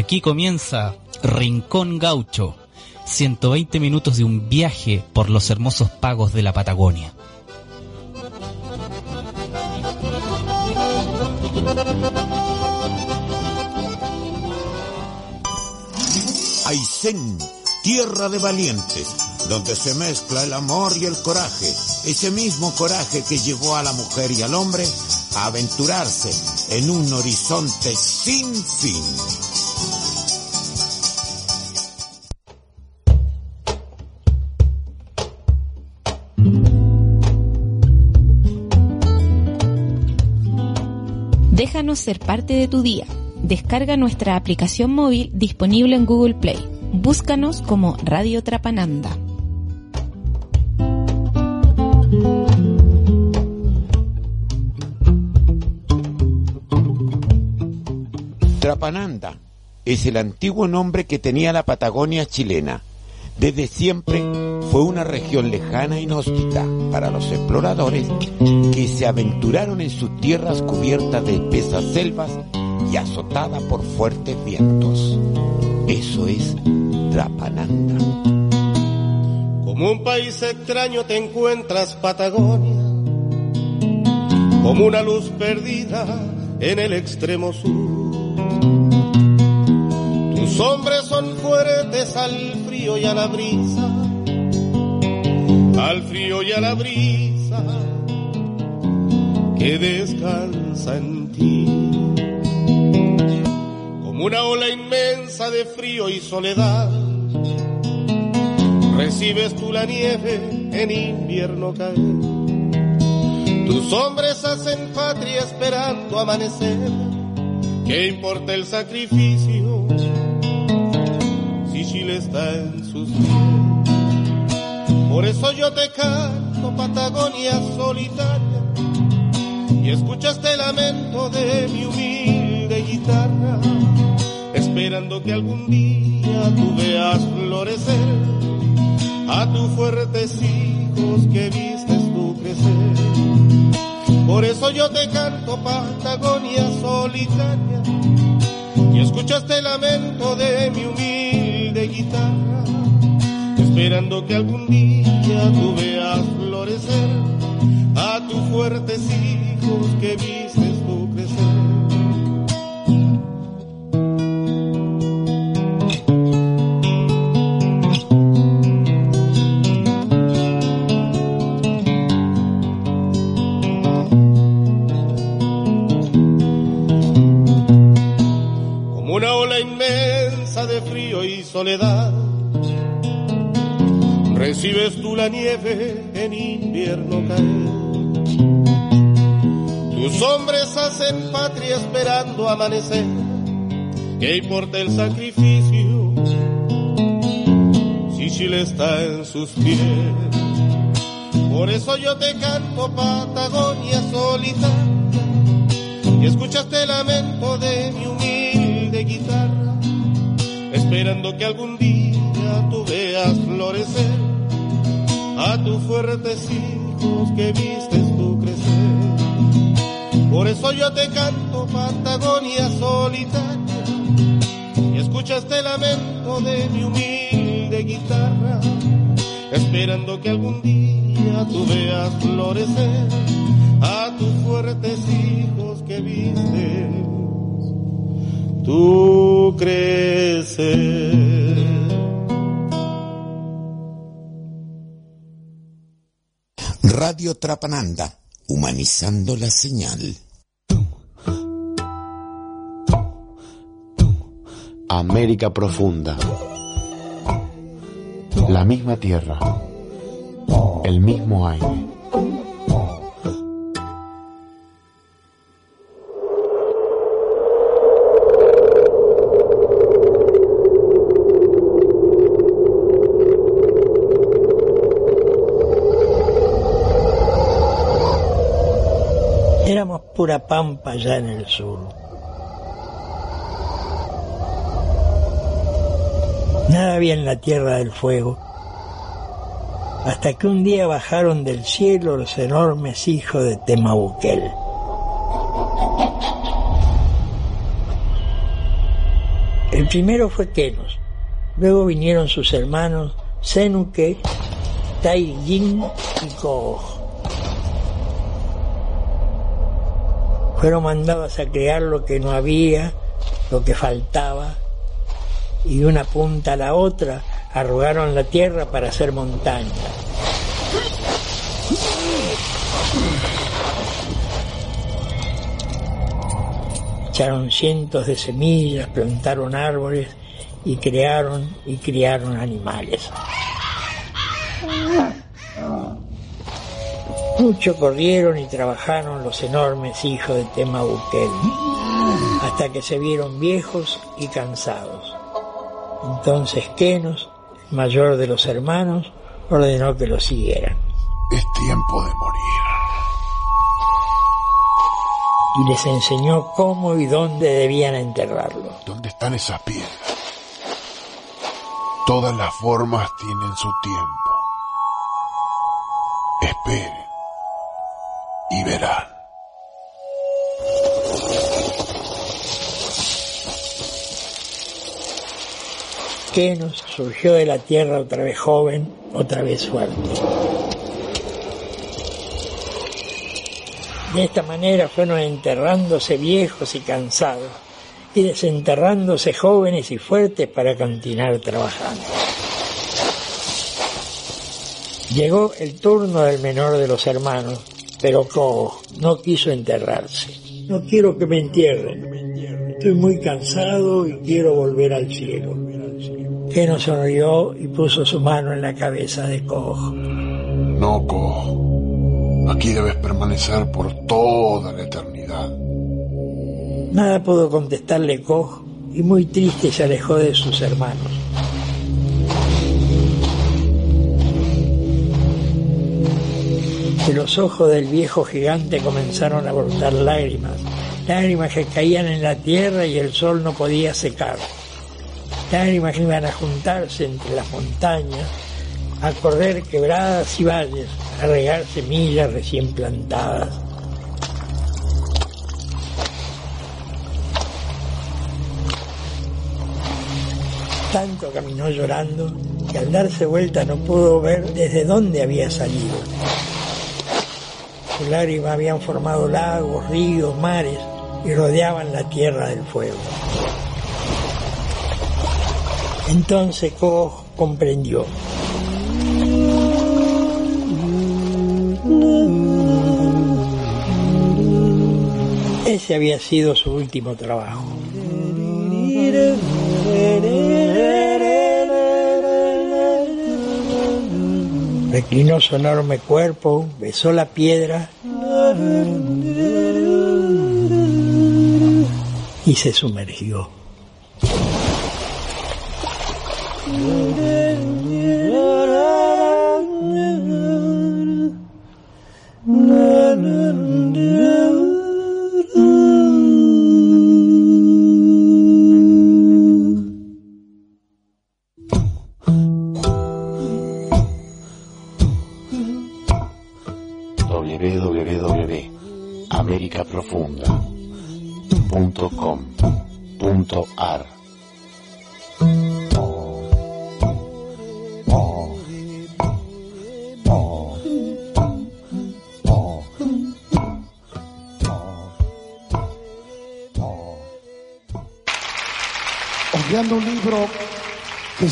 Aquí comienza Rincón Gaucho, 120 minutos de un viaje por los hermosos pagos de la Patagonia. Aysén, tierra de valientes, donde se mezcla el amor y el coraje, ese mismo coraje que llevó a la mujer y al hombre a aventurarse en un horizonte sin fin. Déjanos ser parte de tu día. Descarga nuestra aplicación móvil disponible en Google Play. Búscanos como Radio Trapananda. Trapananda es el antiguo nombre que tenía la Patagonia chilena. Desde siempre fue una región lejana e inhóspita para los exploradores que se aventuraron en sus tierras cubiertas de espesas selvas y azotada por fuertes vientos. Eso es Trapananda. Como un país extraño te encuentras Patagonia, como una luz perdida en el extremo sur. Hombres son fuertes al frío y a la brisa, al frío y a la brisa que descansa en ti. Como una ola inmensa de frío y soledad, recibes tú la nieve en invierno caer. Tus hombres hacen patria esperando amanecer. ¿Qué importa el sacrificio está en sus pies? Por eso yo te canto Patagonia solitaria y escucha este lamento de mi humilde guitarra, esperando que algún día tú veas florecer a tus fuertes hijos que vistes tú crecer. Por eso yo te canto Patagonia solitaria y escucha este lamento de mi humilde guitarra, esperando que algún día tú veas florecer a tus fuertes hijos que vistes soledad. Recibes tú la nieve en invierno caer. Tus hombres hacen patria esperando amanecer. ¿Qué importa el sacrificio si Chile está en sus pies? Por eso yo te canto Patagonia solitaria y escuchaste el lamento de mi humilde guitarra, esperando que algún día tú veas florecer a tus fuertes hijos que vistes tú crecer. Por eso yo te canto Patagonia solitaria y escuchaste el lamento de mi humilde guitarra, esperando que algún día tú veas florecer a tus fuertes hijos que vistes tú. Radio Trapananda, humanizando la señal. América profunda. La misma tierra. El mismo aire. Pampa allá en el sur. Nada había en la tierra del fuego, hasta que un día bajaron del cielo los enormes hijos de Temabuquel. El primero fue Kenos, luego vinieron sus hermanos Senuke, Taijin y Koh. Fueron mandados a crear lo que no había, lo que faltaba, y de una punta a la otra arrugaron la tierra para hacer montaña. Echaron cientos de semillas, plantaron árboles y crearon y criaron animales. Mucho corrieron y trabajaron los enormes hijos de Temabuquel, hasta que se vieron viejos y cansados. Entonces Kenos, el mayor de los hermanos, ordenó que lo siguieran. Es tiempo de morir. Y les enseñó cómo y dónde debían enterrarlo. ¿Dónde están esas piedras? Todas las formas tienen su tiempo. Esperen verán. Kenos surgió de la tierra otra vez joven, otra vez fuerte. De esta manera fueron enterrándose viejos y cansados y desenterrándose jóvenes y fuertes para continuar trabajando. Llegó el turno del menor de los hermanos, pero Ko no quiso enterrarse. No quiero que me entierren. Estoy muy cansado y quiero volver al cielo. Keno sonrió y puso su mano en la cabeza de Ko. No, Ko. Aquí debes permanecer por toda la eternidad. Nada pudo contestarle Koch y muy triste se alejó de sus hermanos. Los ojos del viejo gigante comenzaron a brotar lágrimas, lágrimas que caían en la tierra y el sol no podía secar, lágrimas que iban a juntarse entre las montañas, a correr quebradas y valles, a regar semillas recién plantadas. Tanto caminó llorando que al darse vuelta no pudo ver desde dónde había salido. Sus lágrimas habían formado lagos, ríos, mares y rodeaban la tierra del fuego. Entonces Koch comprendió. Ese había sido su último trabajo. Reclinó su enorme cuerpo, besó la piedra y se sumergió.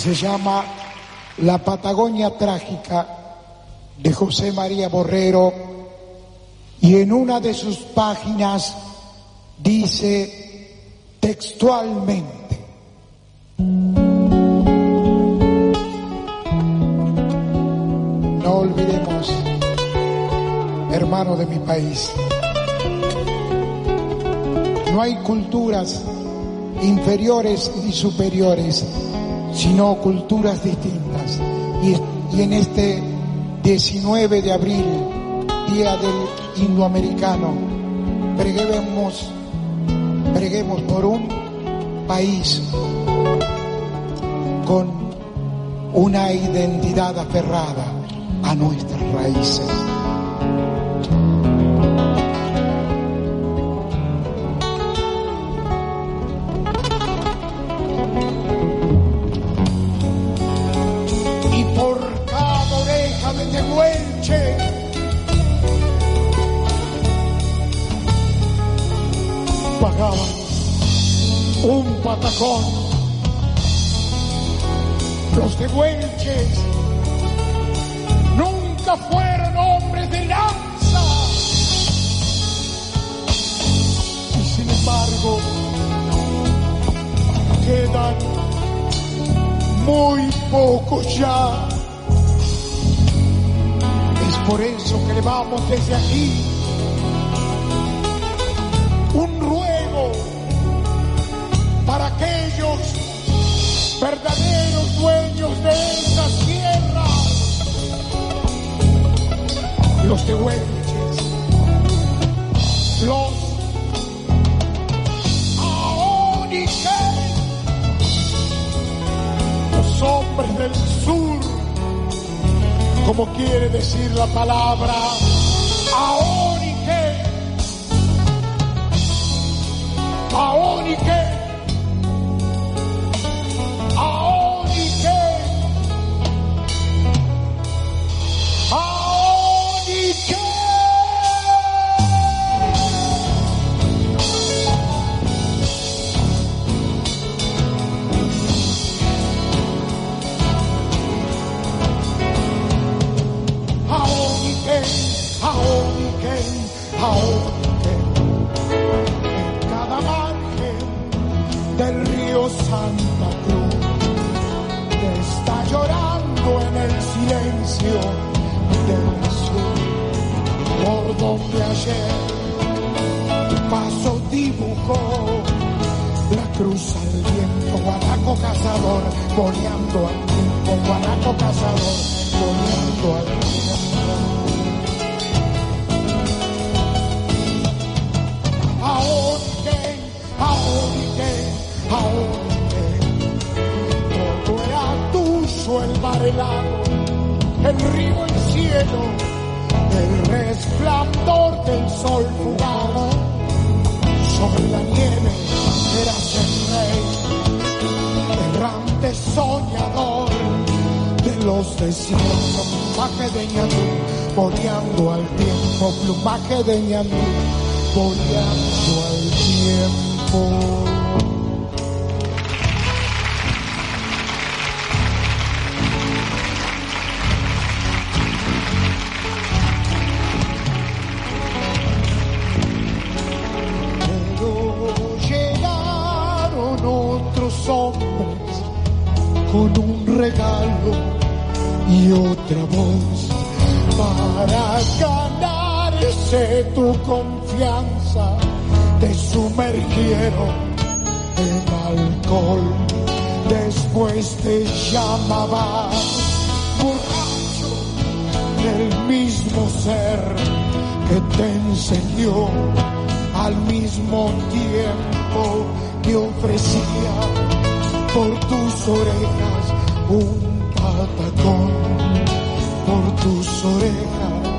Se llama La Patagonia Trágica de José María Borrero y en una de sus páginas dice textualmente, no olvidemos, hermano de mi país, no hay culturas inferiores y superiores, sino culturas distintas. Y, en este 19 de abril, Día del Indoamericano, breguemos, breguemos por un país con una identidad aferrada a nuestras raíces. Patacón. Los tehuelches nunca fueron hombres de lanza. Y sin embargo, quedan muy pocos ya. Es por eso que le vamos desde aquí verdaderos dueños de estas tierras, los tehuelches, los aoniques, los hombres del sur, como quiere decir la palabra aonique, aonique. Aonique. Del sol fugaz. Sobre la nieve eras el rey, errante soñador de los desiertos, plumaje de ñandú, boleando al tiempo, plumaje de ñandú, boleando al tiempo. Tu confianza. Te sumergieron en alcohol, después te llamaban borracho del mismo ser que te enseñó al mismo tiempo que ofrecía por tus orejas un patacón, por tus orejas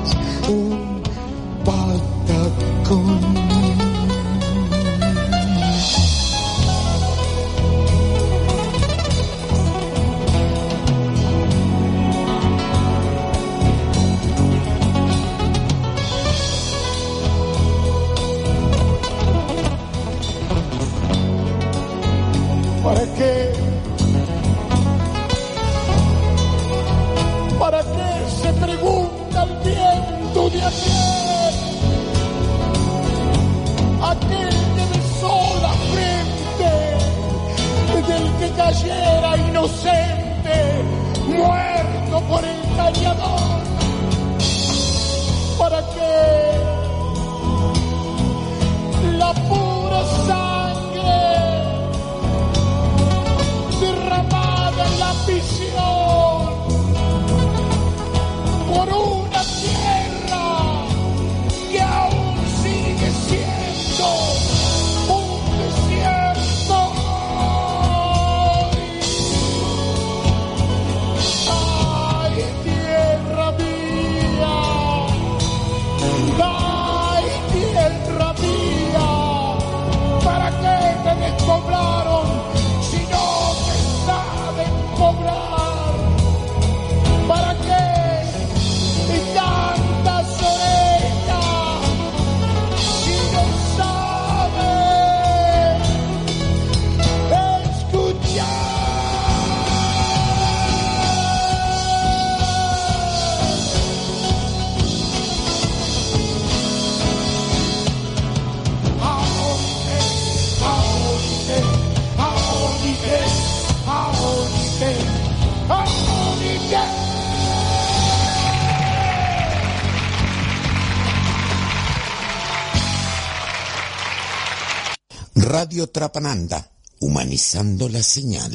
Trapananda, humanizando la señal.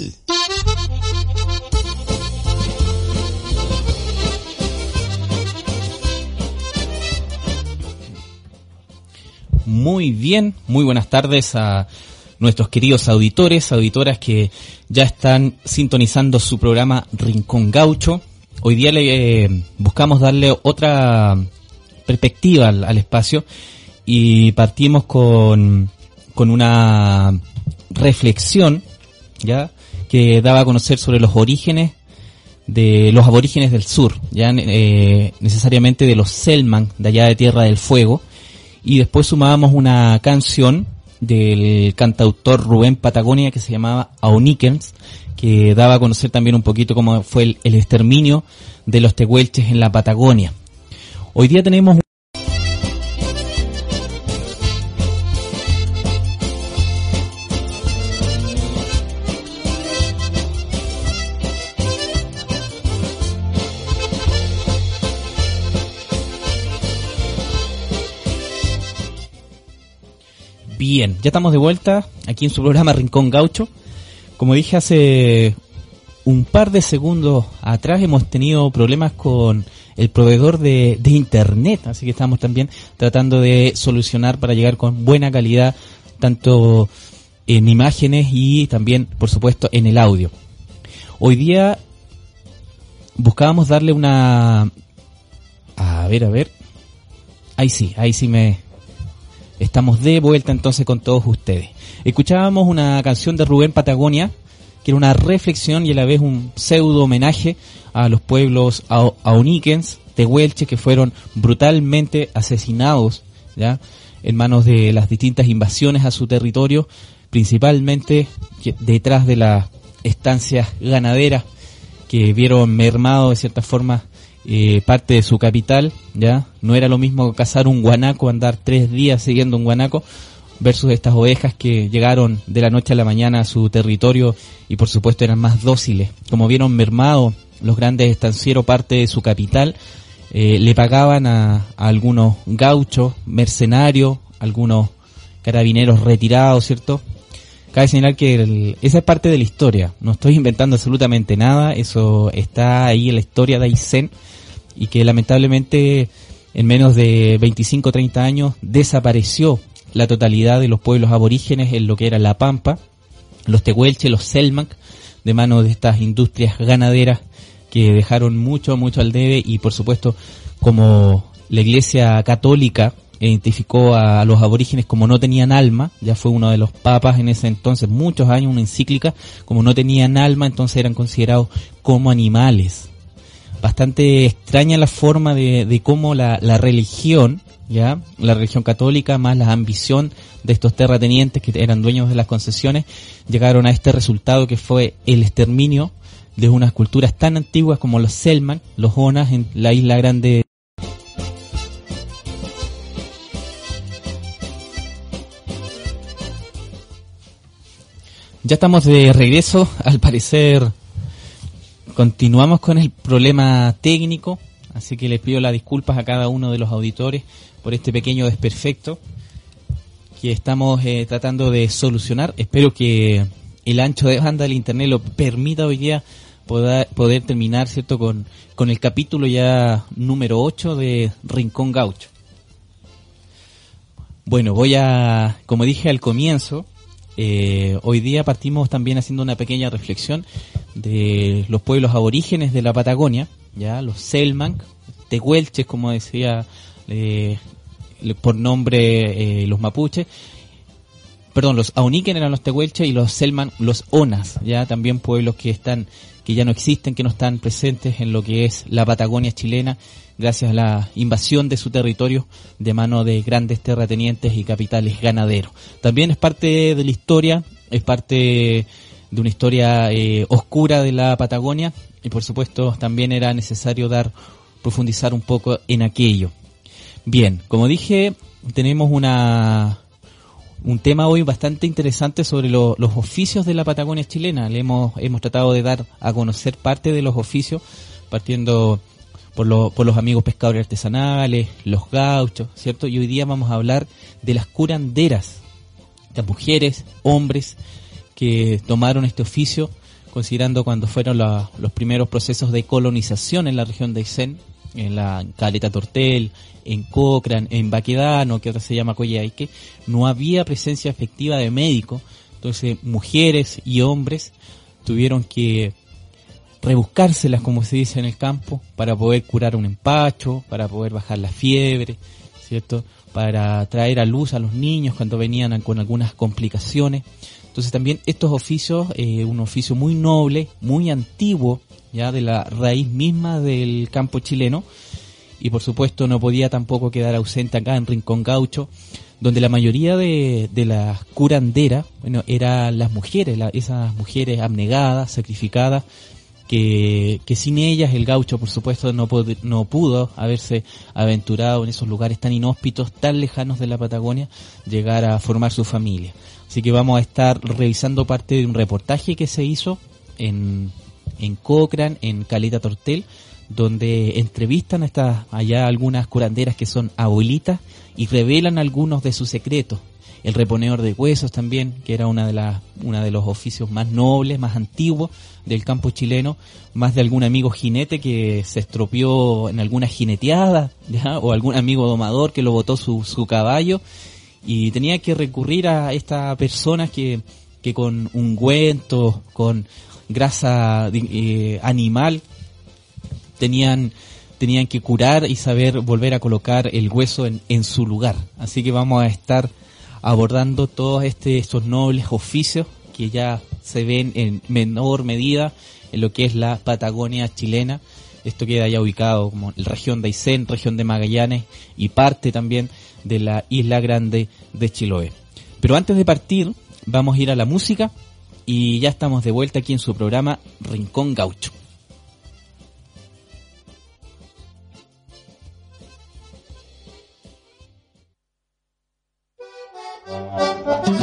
Muy bien, muy buenas tardes a nuestros queridos auditores, auditoras que ya están sintonizando su programa Rincón Gaucho. Hoy día le eh, buscamos darle otra perspectiva al, al espacio y partimos con, con una reflexión ya que daba a conocer sobre los orígenes de los aborígenes del sur, ya eh, necesariamente de los Selman de allá de Tierra del Fuego. Y después sumábamos una canción del cantautor Rubén Patagonia que se llamaba Aunikens, que daba a conocer también un poquito cómo fue el, el exterminio de los tehuelches en la Patagonia. Hoy día tenemos Bien, ya estamos de vuelta aquí en su programa Rincón Gaucho. Como dije hace un par de segundos atrás hemos tenido problemas con el proveedor de, internet, así que estamos también tratando de solucionar para llegar con buena calidad tanto en imágenes y también, por supuesto, en el audio. Hoy día buscábamos darle una... A ver, a ver. Ahí sí, ahí sí me, Estamos de vuelta entonces con todos ustedes. Escuchábamos una canción de Rubén Patagonia, que era una reflexión y a la vez un pseudo homenaje a los pueblos auniquens, tehuelches, que fueron brutalmente asesinados, ya, en manos de las distintas invasiones a su territorio, principalmente detrás de las estancias ganaderas que vieron mermado de cierta forma eh, parte de su capital, ya no era lo mismo cazar un guanaco, andar tres días siguiendo un guanaco, versus estas ovejas que llegaron de la noche a la mañana a su territorio y por supuesto eran más dóciles. Como vieron mermado los grandes estancieros parte de su capital, eh, le pagaban a, a, algunos gauchos, mercenarios, algunos carabineros retirados, ¿cierto? Cabe señalar que el, esa es parte de la historia, no estoy inventando absolutamente nada, eso está ahí en la historia de Aysén y que lamentablemente en menos de 25 o 30 años desapareció la totalidad de los pueblos aborígenes en lo que era La Pampa, los Tehuelche, los Selmac, de mano de estas industrias ganaderas que dejaron mucho, mucho al debe y por supuesto como la Iglesia Católica identificó a los aborígenes como no tenían alma, ya fue uno de los papas en ese entonces, muchos años, una encíclica, como no tenían alma, entonces eran considerados como animales bastante extraña la forma de, cómo la, la, religión, ya, la religión católica más la ambición de estos terratenientes que eran dueños de las concesiones, llegaron a este resultado que fue el exterminio de unas culturas tan antiguas como los Selman, los Onas en la isla grande Ya estamos de regreso, al parecer Continuamos con el problema técnico, así que les pido las disculpas a cada uno de los auditores por este pequeño desperfecto que estamos eh, tratando de solucionar. Espero que el ancho de banda del internet lo permita hoy día poder, poder terminar, ¿cierto?, con, con el capítulo ya número 8 de Rincón Gaucho. Bueno, voy a, como dije al comienzo, eh, hoy día partimos también haciendo una pequeña reflexión de los pueblos aborígenes de la Patagonia, ya los Selman, Tehuelches, como decía eh, por nombre eh, los mapuches, perdón, los Auniken eran los Tehuelches y los Selman los Onas, ya también pueblos que están que ya no existen, que no están presentes en lo que es la Patagonia chilena, gracias a la invasión de su territorio de mano de grandes terratenientes y capitales ganaderos. También es parte de la historia, es parte de una historia eh, oscura de la Patagonia y por supuesto también era necesario dar profundizar un poco en aquello. Bien, como dije, tenemos una un tema hoy bastante interesante sobre lo, los oficios de la Patagonia chilena. Le hemos, hemos tratado de dar a conocer parte de los oficios, partiendo por, lo, por los amigos pescadores artesanales, los gauchos, ¿cierto? Y hoy día vamos a hablar de las curanderas. las mujeres, hombres que tomaron este oficio, considerando cuando fueron la- los primeros procesos de colonización en la región de Aysén, en la Caleta Tortel, en Cochrane, en Baquedano, que ahora se llama Coyhaique, no había presencia efectiva de médicos, entonces mujeres y hombres tuvieron que rebuscárselas, como se dice en el campo, para poder curar un empacho, para poder bajar la fiebre, ¿cierto? Para traer a luz a los niños cuando venían con algunas complicaciones. Entonces también estos oficios, eh, un oficio muy noble, muy antiguo, ya de la raíz misma del campo chileno, y por supuesto no podía tampoco quedar ausente acá en Rincón Gaucho, donde la mayoría de, las curanderas, bueno, eran las mujeres, esas mujeres abnegadas, sacrificadas, que, sin ellas el gaucho, por supuesto, no, no pudo haberse aventurado en esos lugares tan inhóspitos, tan lejanos de la Patagonia, llegar a formar su familia. Así que vamos a estar revisando parte de un reportaje que se hizo en, en Cochrane, en Caleta Tortel, donde entrevistan a estas, allá algunas curanderas que son abuelitas y revelan algunos de sus secretos. El reponedor de huesos también, que era una de las, una de los oficios más nobles, más antiguos del campo chileno, más de algún amigo jinete que se estropeó en alguna jineteada, ¿ya? o algún amigo domador que lo botó su, su caballo, y tenía que recurrir a estas personas que, que con ungüentos, con grasa eh, animal, tenían tenían que curar y saber volver a colocar el hueso en, en su lugar. Así que vamos a estar abordando todos este, estos nobles oficios que ya se ven en menor medida en lo que es la Patagonia chilena. Esto queda ya ubicado como la región de Aysén, región de Magallanes y parte también de la isla grande de Chiloé. Pero antes de partir, vamos a ir a la música y ya estamos de vuelta aquí en su programa Rincón Gaucho. Cuando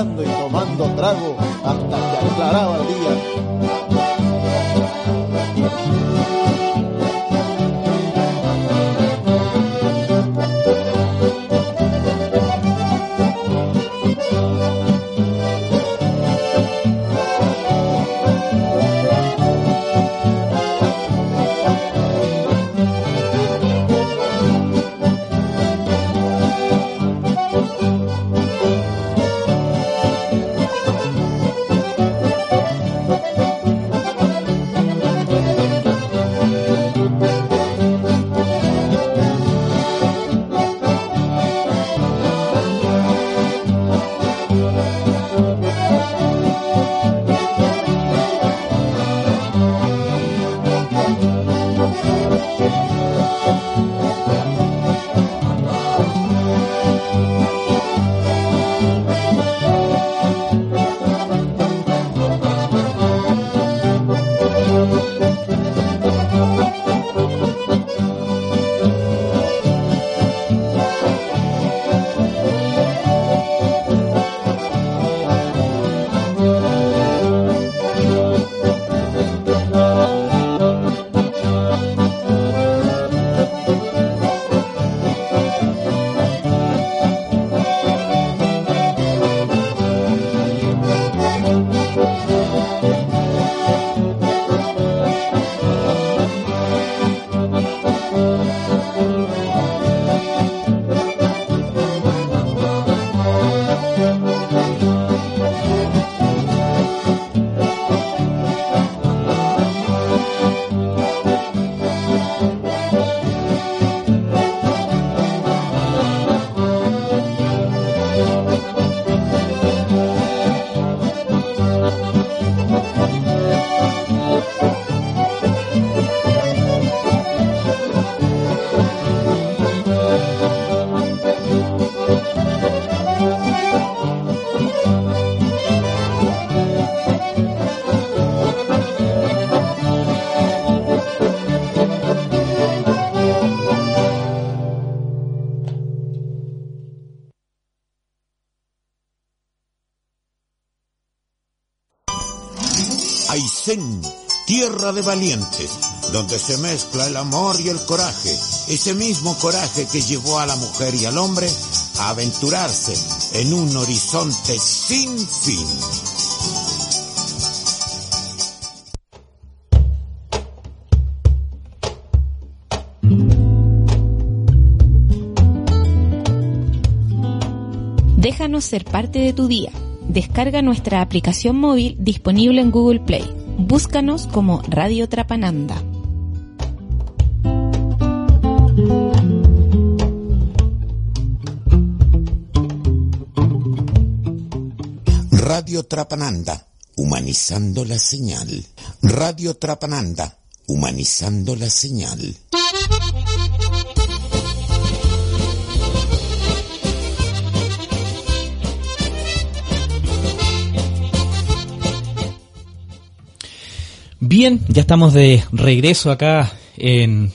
y tomando trago de valientes, donde se mezcla el amor y el coraje, ese mismo coraje que llevó a la mujer y al hombre a aventurarse en un horizonte sin fin. Déjanos ser parte de tu día. Descarga nuestra aplicación móvil disponible en Google Play. Búscanos como Radio Trapananda. Radio Trapananda, humanizando la señal. Radio Trapananda, humanizando la señal. Bien, ya estamos de regreso acá en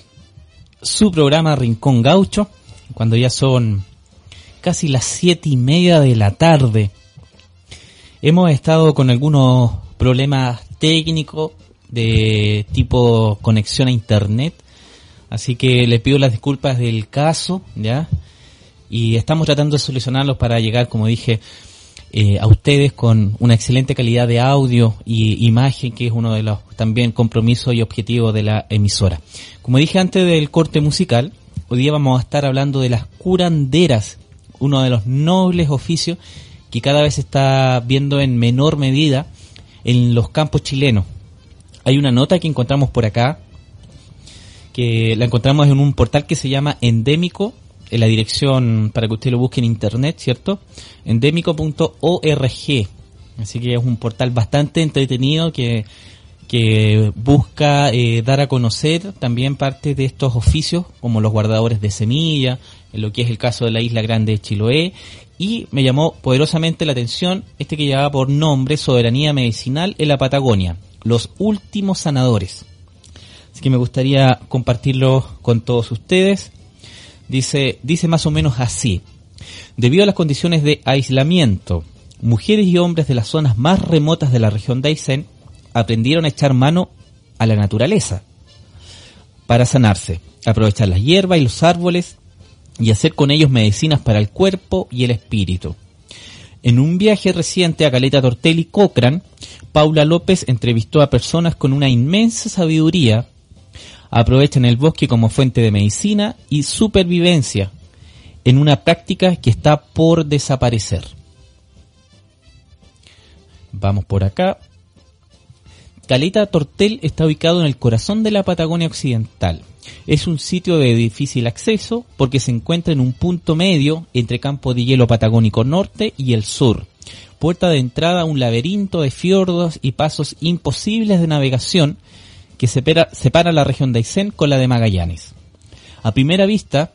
su programa Rincón Gaucho, cuando ya son casi las siete y media de la tarde. Hemos estado con algunos problemas técnicos de tipo conexión a internet, así que le pido las disculpas del caso, ¿ya? Y estamos tratando de solucionarlos para llegar, como dije, eh, a ustedes con una excelente calidad de audio y imagen, que es uno de los también compromisos y objetivos de la emisora. Como dije antes del corte musical, hoy día vamos a estar hablando de las curanderas, uno de los nobles oficios que cada vez se está viendo en menor medida en los campos chilenos. Hay una nota que encontramos por acá, que la encontramos en un portal que se llama Endémico la dirección para que usted lo busque en internet, ¿cierto? endémico.org. Así que es un portal bastante entretenido que, que busca eh, dar a conocer también parte de estos oficios, como los guardadores de semilla, en lo que es el caso de la isla grande de Chiloé. Y me llamó poderosamente la atención este que llevaba por nombre Soberanía Medicinal en la Patagonia, los últimos sanadores. Así que me gustaría compartirlo con todos ustedes. Dice, dice más o menos así. Debido a las condiciones de aislamiento, mujeres y hombres de las zonas más remotas de la región de Aysén aprendieron a echar mano a la naturaleza para sanarse, aprovechar las hierbas y los árboles y hacer con ellos medicinas para el cuerpo y el espíritu. En un viaje reciente a Caleta Tortel y Cochrane, Paula López entrevistó a personas con una inmensa sabiduría aprovechan el bosque como fuente de medicina y supervivencia en una práctica que está por desaparecer. Vamos por acá. Caleta Tortel está ubicado en el corazón de la Patagonia Occidental. Es un sitio de difícil acceso porque se encuentra en un punto medio entre campo de hielo patagónico norte y el sur. Puerta de entrada a un laberinto de fiordos y pasos imposibles de navegación que separa, separa la región de Aysén con la de Magallanes. A primera vista,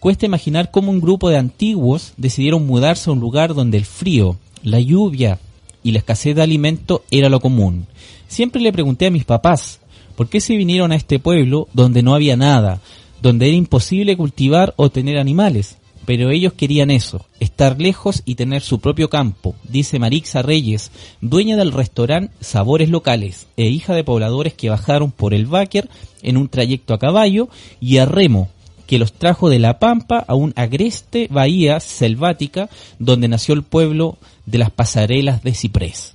cuesta imaginar cómo un grupo de antiguos decidieron mudarse a un lugar donde el frío, la lluvia y la escasez de alimento era lo común. Siempre le pregunté a mis papás, ¿por qué se vinieron a este pueblo donde no había nada, donde era imposible cultivar o tener animales? Pero ellos querían eso, estar lejos y tener su propio campo, dice Marixa Reyes, dueña del restaurante Sabores Locales e hija de pobladores que bajaron por el Báquer en un trayecto a caballo y a remo, que los trajo de La Pampa a un agreste bahía selvática donde nació el pueblo de las pasarelas de Ciprés.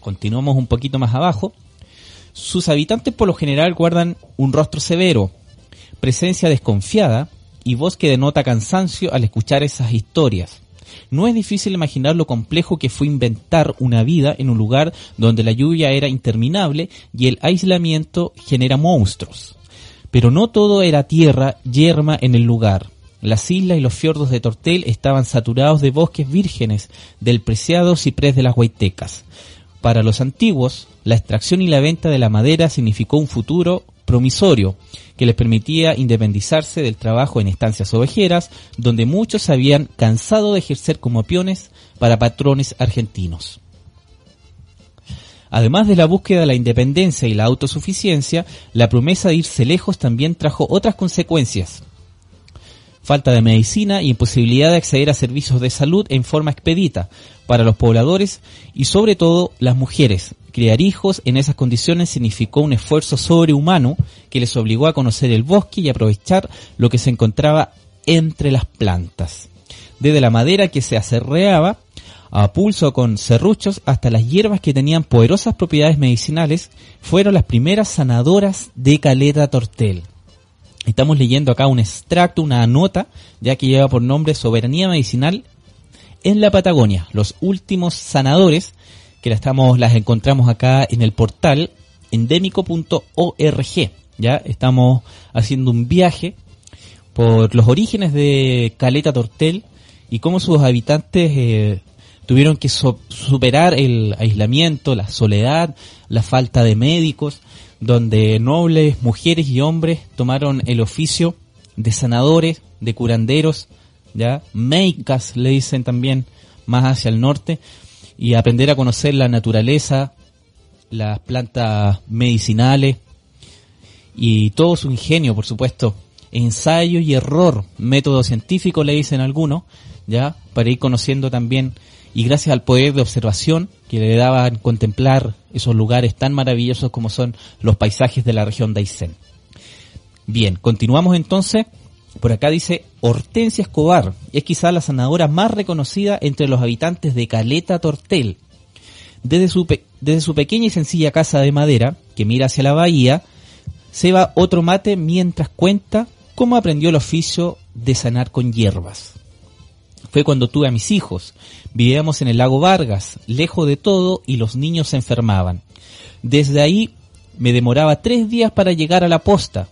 Continuamos un poquito más abajo. Sus habitantes por lo general guardan un rostro severo, presencia desconfiada, y voz que denota cansancio al escuchar esas historias. No es difícil imaginar lo complejo que fue inventar una vida en un lugar donde la lluvia era interminable y el aislamiento genera monstruos. Pero no todo era tierra yerma en el lugar. Las islas y los fiordos de Tortel estaban saturados de bosques vírgenes del preciado ciprés de las Huaytecas. Para los antiguos, la extracción y la venta de la madera significó un futuro promisorio que les permitía independizarse del trabajo en estancias ovejeras, donde muchos se habían cansado de ejercer como peones para patrones argentinos. Además de la búsqueda de la independencia y la autosuficiencia, la promesa de irse lejos también trajo otras consecuencias. falta de medicina y imposibilidad de acceder a servicios de salud en forma expedita para los pobladores y sobre todo las mujeres. Criar hijos en esas condiciones significó un esfuerzo sobrehumano que les obligó a conocer el bosque y aprovechar lo que se encontraba entre las plantas. Desde la madera que se acerreaba a pulso con serruchos hasta las hierbas que tenían poderosas propiedades medicinales, fueron las primeras sanadoras de Caleta Tortel. Estamos leyendo acá un extracto, una nota, ya que lleva por nombre Soberanía Medicinal en la Patagonia. Los últimos sanadores, que la estamos, las encontramos acá en el portal endémico.org. Ya estamos haciendo un viaje por los orígenes de Caleta Tortel y cómo sus habitantes eh, tuvieron que superar el aislamiento, la soledad, la falta de médicos, donde nobles, mujeres y hombres tomaron el oficio de sanadores, de curanderos, ya, meicas le dicen también más hacia el norte, y aprender a conocer la naturaleza, las plantas medicinales y todo su ingenio, por supuesto, ensayo y error, método científico le dicen algunos, ya, para ir conociendo también y gracias al poder de observación que le daban contemplar esos lugares tan maravillosos como son los paisajes de la región de Aysén. Bien, continuamos entonces. Por acá dice Hortensia Escobar, es quizá la sanadora más reconocida entre los habitantes de Caleta Tortel. Desde su, desde su pequeña y sencilla casa de madera, que mira hacia la bahía, se va otro mate mientras cuenta cómo aprendió el oficio de sanar con hierbas. Fue cuando tuve a mis hijos. Vivíamos en el lago Vargas, lejos de todo, y los niños se enfermaban. Desde ahí me demoraba tres días para llegar a la posta.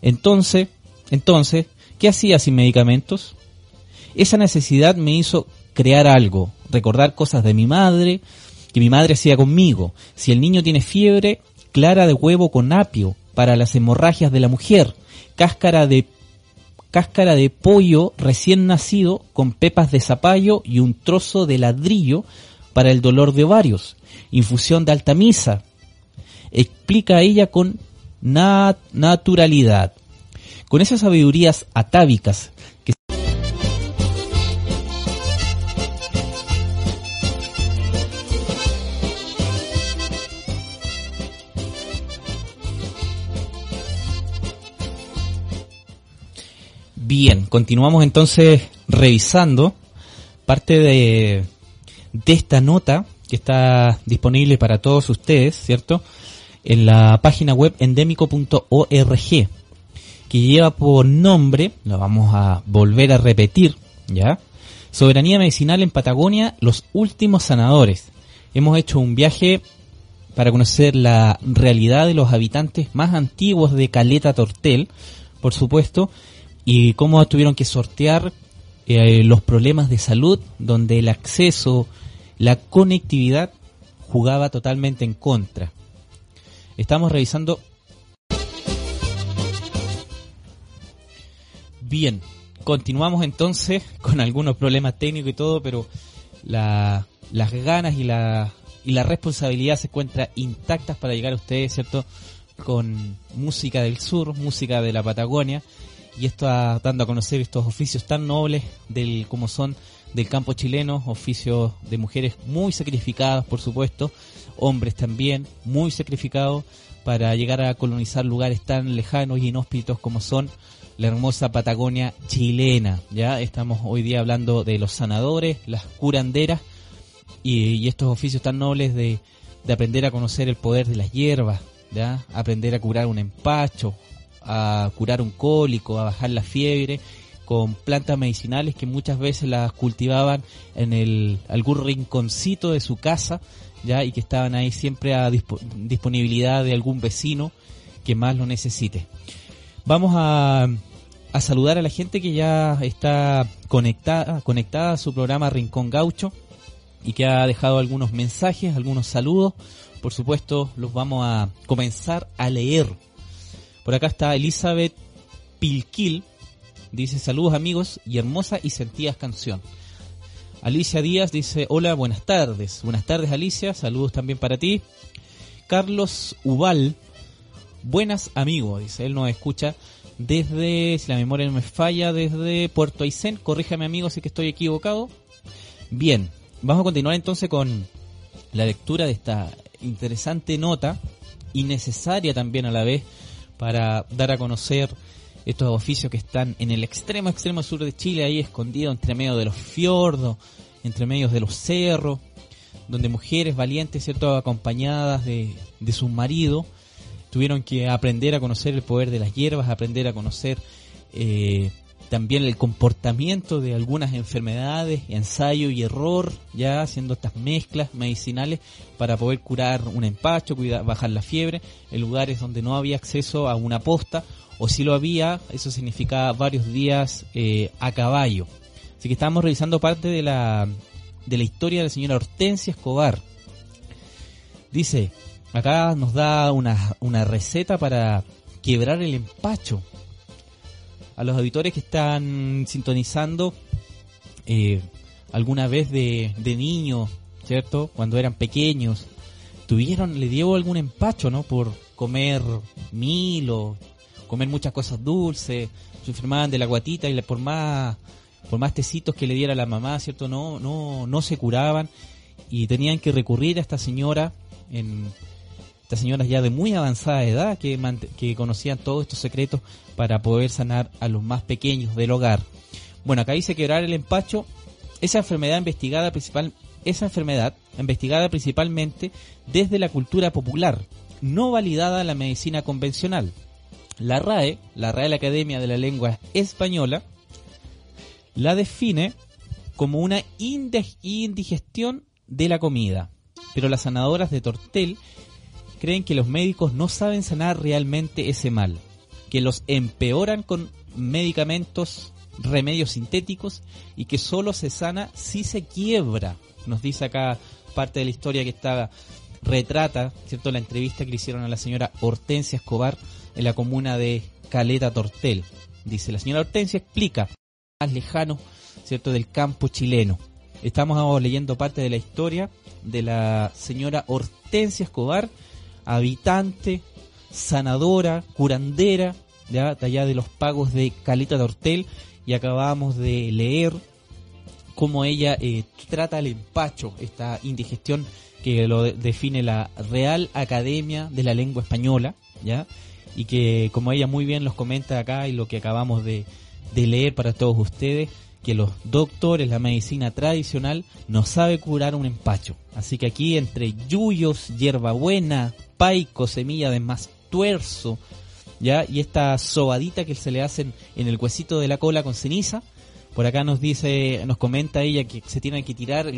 Entonces, entonces, ¿qué hacía sin medicamentos? Esa necesidad me hizo crear algo, recordar cosas de mi madre, que mi madre hacía conmigo. Si el niño tiene fiebre, clara de huevo con apio para las hemorragias de la mujer, cáscara de cáscara de pollo recién nacido con pepas de zapallo y un trozo de ladrillo para el dolor de ovarios. Infusión de altamisa. Explica ella con naturalidad. Con esas sabidurías atávicas Bien, continuamos entonces revisando parte de, de esta nota que está disponible para todos ustedes, ¿cierto? En la página web endémico.org, que lleva por nombre, lo vamos a volver a repetir, ¿ya? Soberanía Medicinal en Patagonia, los últimos sanadores. Hemos hecho un viaje para conocer la realidad de los habitantes más antiguos de Caleta Tortel, por supuesto, y cómo tuvieron que sortear eh, los problemas de salud donde el acceso, la conectividad jugaba totalmente en contra. Estamos revisando... Bien, continuamos entonces con algunos problemas técnicos y todo, pero la, las ganas y la, y la responsabilidad se encuentran intactas para llegar a ustedes, ¿cierto? Con música del sur, música de la Patagonia y está dando a conocer estos oficios tan nobles del como son del campo chileno, oficios de mujeres muy sacrificadas, por supuesto, hombres también muy sacrificados para llegar a colonizar lugares tan lejanos y inhóspitos como son la hermosa Patagonia chilena. Ya estamos hoy día hablando de los sanadores, las curanderas y, estos oficios tan nobles de, de aprender a conocer el poder de las hierbas, ya aprender a curar un empacho, a curar un cólico, a bajar la fiebre, con plantas medicinales que muchas veces las cultivaban en el, algún rinconcito de su casa, ya, y que estaban ahí siempre a disponibilidad de algún vecino que más lo necesite. Vamos a, a saludar a la gente que ya está conectada, conectada a su programa Rincón Gaucho y que ha dejado algunos mensajes, algunos saludos. Por supuesto, los vamos a comenzar a leer por acá está Elizabeth Pilquil. Dice saludos amigos y hermosa y sentidas canción. Alicia Díaz dice hola, buenas tardes. Buenas tardes Alicia, saludos también para ti. Carlos Ubal, buenas amigos, dice, él nos escucha desde, si la memoria no me falla, desde Puerto Aysén. Corríjame amigo si que estoy equivocado. Bien, vamos a continuar entonces con la lectura de esta interesante nota y necesaria también a la vez para dar a conocer estos oficios que están en el extremo extremo sur de Chile, ahí escondidos entre medio de los fiordos, entre medio de los cerros, donde mujeres valientes, ¿cierto?, acompañadas de, de su marido, tuvieron que aprender a conocer el poder de las hierbas, aprender a conocer eh, también el comportamiento de algunas enfermedades, ensayo y error, ya haciendo estas mezclas medicinales para poder curar un empacho, cuidar, bajar la fiebre, en lugares donde no había acceso a una posta, o si lo había, eso significaba varios días eh, a caballo. Así que estamos revisando parte de la, de la historia de la señora Hortensia Escobar. Dice, acá nos da una, una receta para quebrar el empacho. A los auditores que están sintonizando eh, alguna vez de, de niños, ¿cierto? Cuando eran pequeños, tuvieron, le dio algún empacho, ¿no? Por comer milo, comer muchas cosas dulces, se enfermaban de la guatita y por más por más tecitos que le diera la mamá, ¿cierto? No, no, no se curaban y tenían que recurrir a esta señora, en, estas señoras ya de muy avanzada edad que, conocían todos estos secretos para poder sanar a los más pequeños del hogar. Bueno, acá dice quebrar el empacho, esa enfermedad investigada principal, esa enfermedad investigada principalmente desde la cultura popular, no validada la medicina convencional. La RAE, la Real Academia de la Lengua Española, la define como una indigestión de la comida. Pero las sanadoras de Tortel creen que los médicos no saben sanar realmente ese mal, que los empeoran con medicamentos, remedios sintéticos y que solo se sana si se quiebra. Nos dice acá parte de la historia que está retrata, ¿cierto? La entrevista que le hicieron a la señora Hortensia Escobar en la comuna de Caleta Tortel. Dice, la señora Hortensia explica más lejano, ¿cierto?, del campo chileno. Estamos leyendo parte de la historia de la señora Hortensia Escobar, habitante, sanadora, curandera, ya de allá de los pagos de Caleta Tortel, y acabamos de leer cómo ella eh, trata el empacho, esta indigestión que lo define la Real Academia de la Lengua Española, ¿ya? Y que, como ella muy bien los comenta acá y lo que acabamos de, de leer para todos ustedes que los doctores, la medicina tradicional, no sabe curar un empacho. Así que aquí entre yuyos, hierbabuena, paico, semilla de más tuerzo, ¿ya? Y esta sobadita que se le hacen en el huesito de la cola con ceniza. Por acá nos dice, nos comenta ella que se tiene que tirar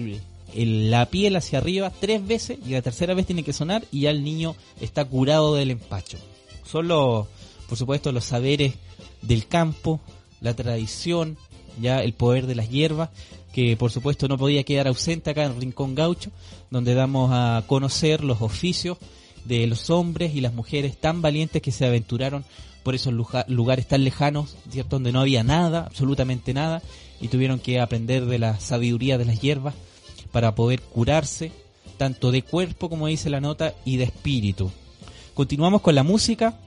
la piel hacia arriba tres veces y la tercera vez tiene que sonar y ya el niño está curado del empacho. Son los, por supuesto, los saberes del campo, la tradición, ya el poder de las hierbas, que por supuesto no podía quedar ausente acá en Rincón Gaucho, donde damos a conocer los oficios de los hombres y las mujeres tan valientes que se aventuraron por esos lugares tan lejanos, donde no había nada, absolutamente nada, y tuvieron que aprender de la sabiduría de las hierbas para poder curarse, tanto de cuerpo, como dice la nota, y de espíritu. Continuamos con la música,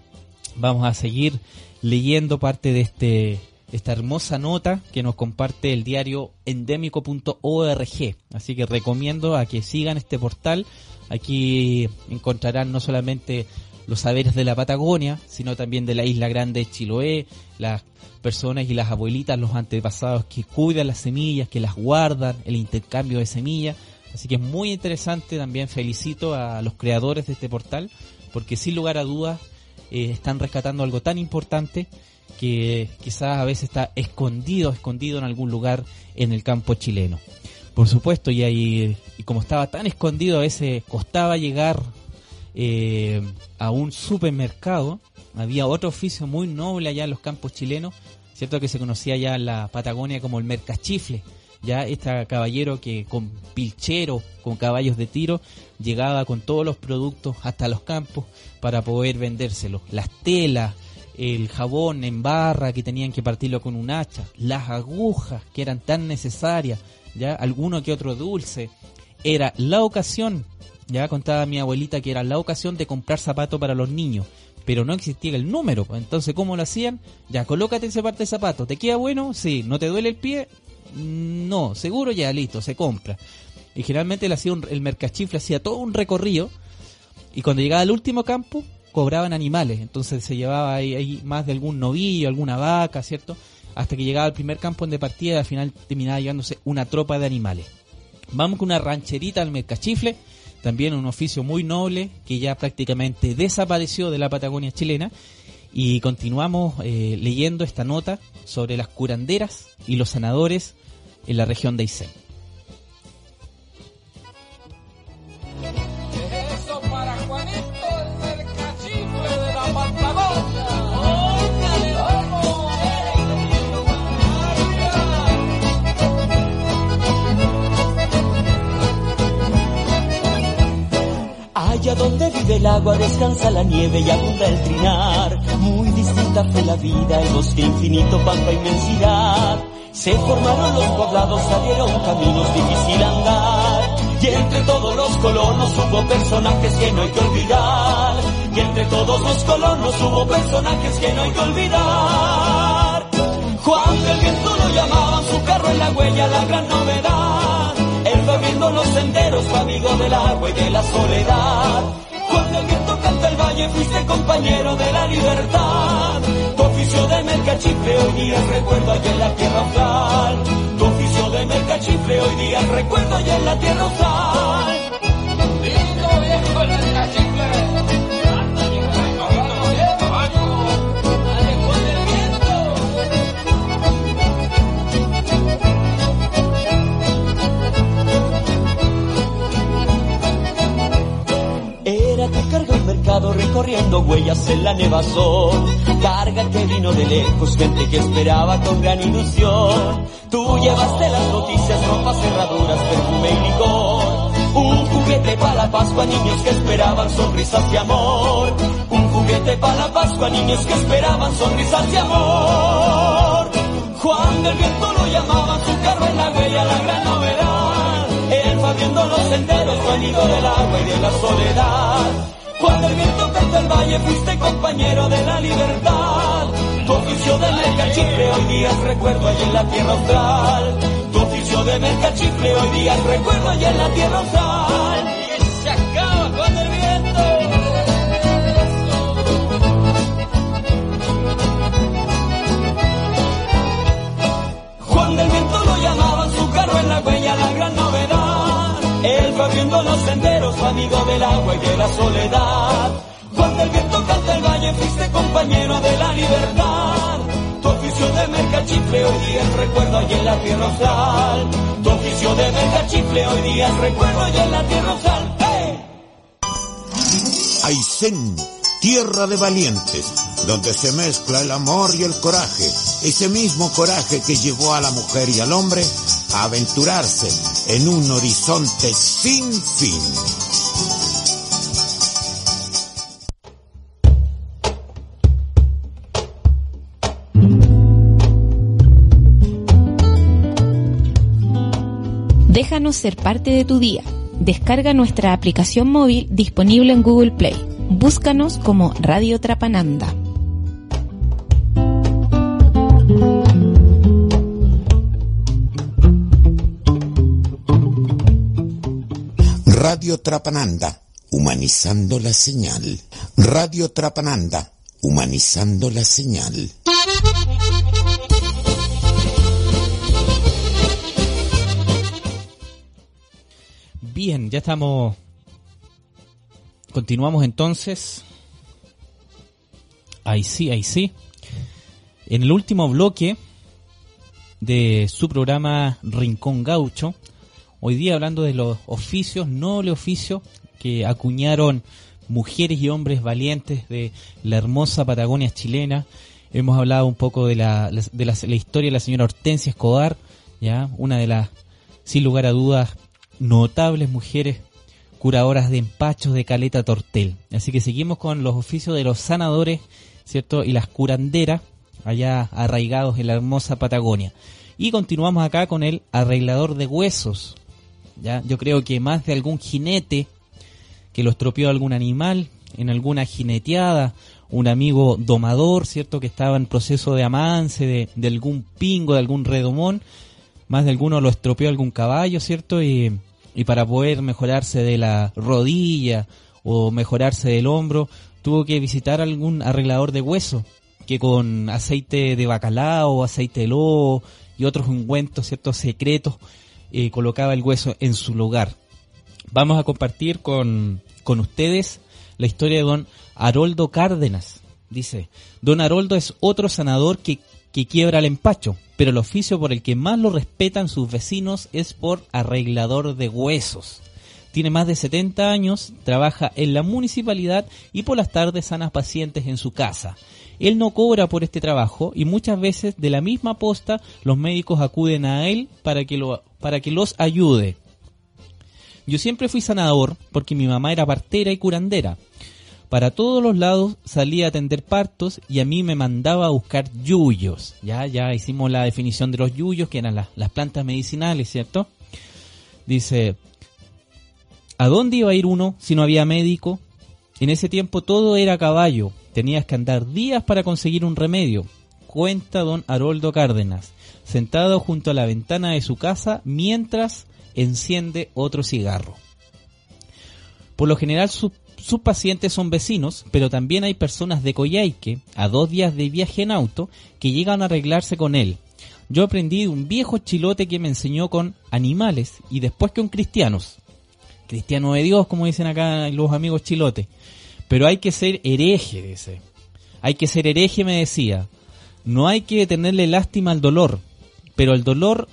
vamos a seguir leyendo parte de este esta hermosa nota que nos comparte el diario endémico.org. Así que recomiendo a que sigan este portal. Aquí encontrarán no solamente los saberes de la Patagonia, sino también de la isla grande de Chiloé, las personas y las abuelitas, los antepasados que cuidan las semillas, que las guardan, el intercambio de semillas. Así que es muy interesante, también felicito a los creadores de este portal, porque sin lugar a dudas eh, están rescatando algo tan importante que quizás a veces está escondido, escondido en algún lugar en el campo chileno. Por supuesto, y, ahí, y como estaba tan escondido, a veces costaba llegar eh, a un supermercado. Había otro oficio muy noble allá en los campos chilenos, cierto que se conocía ya en la Patagonia como el mercachifle. Ya este caballero que con pilchero, con caballos de tiro, llegaba con todos los productos hasta los campos para poder vendérselos. Las telas, el jabón en barra que tenían que partirlo con un hacha, las agujas que eran tan necesarias, ya alguno que otro dulce, era la ocasión, ya contaba mi abuelita que era la ocasión de comprar zapatos para los niños, pero no existía el número. pues. Entonces, ¿cómo lo hacían? Ya, colócate ese parte de zapato. ¿Te queda bueno? Sí. ¿No te duele el pie? No. ¿Seguro? Ya, listo, se compra. Y generalmente él hacía un- el mercachifle hacía todo un recorrido y cuando llegaba al último campo cobraban animales. Entonces se llevaba ahí, ahí más de algún novillo, alguna vaca, ¿cierto? Hasta que llegaba al primer campo donde partía y al final terminaba llevándose una tropa de animales. Vamos con una rancherita al mercachifle, también un oficio muy noble que ya prácticamente desapareció de la Patagonia chilena. Y continuamos eh, leyendo esta nota sobre las curanderas y los sanadores en la región de Aysén. Donde vive el agua descansa la nieve y abunda el trinar. Muy distinta fue la vida, el bosque infinito, pampa inmensidad. Se formaron los poblados, salieron caminos difícil andar. Y entre todos los colonos hubo personajes que no hay que olvidar. Y entre todos los colonos hubo personajes que no hay que olvidar. Juan del Viento lo llamaban, su carro en la huella, la gran novedad. Abriendo los senderos, amigo del agua y de la soledad. Juan del Viento canta el valle, fuiste compañero de la libertad. Tu oficio de mercachifle hoy día recuerdo allá en la tierra austral. Tu oficio de mercachifle hoy día recuerdo allá en la tierra austral. Recorriendo huellas en la nevazón. Carga que vino de lejos, gente que esperaba con gran ilusión. Tú llevaste las noticias, ropas, cerraduras, perfume y licor. Un juguete para la Pascua, niños que esperaban sonrisas de amor. Un juguete para la Pascua, niños que esperaban sonrisas de amor. Juan del Viento lo llamaban, su carro en la huella, la gran novedad. Él fue los senderos, amigo del agua y de la soledad. Juan del Viento canta el valle, fuiste compañero de la libertad. Tu oficio de mercachifle hoy día es recuerdo allá en la tierra austral. Tu oficio de mercachifle hoy día recuerdo allá en la tierra austral. Abriendo los senderos, amigo del agua y de la soledad. Juan del Viento canta el valle, fuiste compañero de la libertad. Tu oficio de mercachifle hoy día es recuerdo allá en la tierra austral. Tu oficio de mercachifle hoy día es recuerdo allá en la tierra austral. ¡Hey! Aysén, tierra de valientes, donde se mezcla el amor y el coraje, ese mismo coraje que llevó a la mujer y al hombre aventurarse en un horizonte sin fin. Déjanos ser parte de tu día. Descarga nuestra aplicación móvil disponible en Google Play. Búscanos como Radio Trapananda. Radio Trapananda, humanizando la señal. Radio Trapananda, humanizando la señal. Bien, ya estamos. Continuamos entonces. Ahí sí, ahí sí. En el último bloque de su programa Rincón Gaucho, hoy día hablando de los oficios, noble oficio que acuñaron mujeres y hombres valientes de la hermosa Patagonia chilena. Hemos hablado un poco de la, de la, la historia de la señora Hortensia Escobar, ya una de las, sin lugar a dudas, notables mujeres curadoras de empachos de caleta tortel. Así que seguimos con los oficios de los sanadores, ¿cierto? Y las curanderas, allá arraigados en la hermosa Patagonia. Y continuamos acá con el arreglador de huesos. ¿Ya? Yo creo que más de algún jinete que lo estropeó algún animal, en alguna jineteada, un amigo domador, ¿cierto? Que estaba en proceso de amance de, algún pingo, de algún redomón, más de alguno lo estropeó algún caballo, ¿cierto? Y, y para poder mejorarse de la rodilla o mejorarse del hombro, tuvo que visitar algún arreglador de hueso, que con aceite de bacalao, aceite de lobo y otros ungüentos, ¿cierto? Secretos, eh, colocaba el hueso en su lugar. Vamos a compartir con, con ustedes la historia de don Haroldo Cárdenas. Dice, don Haroldo es otro sanador que, que quiebra el empacho, pero el oficio por el que más lo respetan sus vecinos es por arreglador de huesos. Tiene más de 70 años, trabaja en la municipalidad y por las tardes sana pacientes en su casa. Él no cobra por este trabajo y muchas veces de la misma posta los médicos acuden a él para que, lo, para que los ayude. Yo siempre fui sanador porque mi mamá era partera y curandera. Para todos los lados salía a atender partos y a mí me mandaba a buscar yuyos. Ya, ya hicimos la definición de los yuyos, que eran las, plantas medicinales, ¿cierto? Dice, ¿a dónde iba a ir uno si no había médico? En ese tiempo todo era a caballo, tenías que andar días para conseguir un remedio. Cuenta don Haroldo Cárdenas, sentado junto a la ventana de su casa mientras enciende otro cigarro. Por lo general sus pacientes son vecinos, pero también hay personas de Coyhaique, a dos días de viaje en auto, que llegan a arreglarse con él. Yo aprendí de un viejo chilote que me enseñó con animales y después con cristianos. Cristiano de Dios, como dicen acá los amigos chilotes. Pero hay que ser hereje, dice. Hay que ser hereje, me decía. No hay que tenerle lástima al dolor, pero el dolor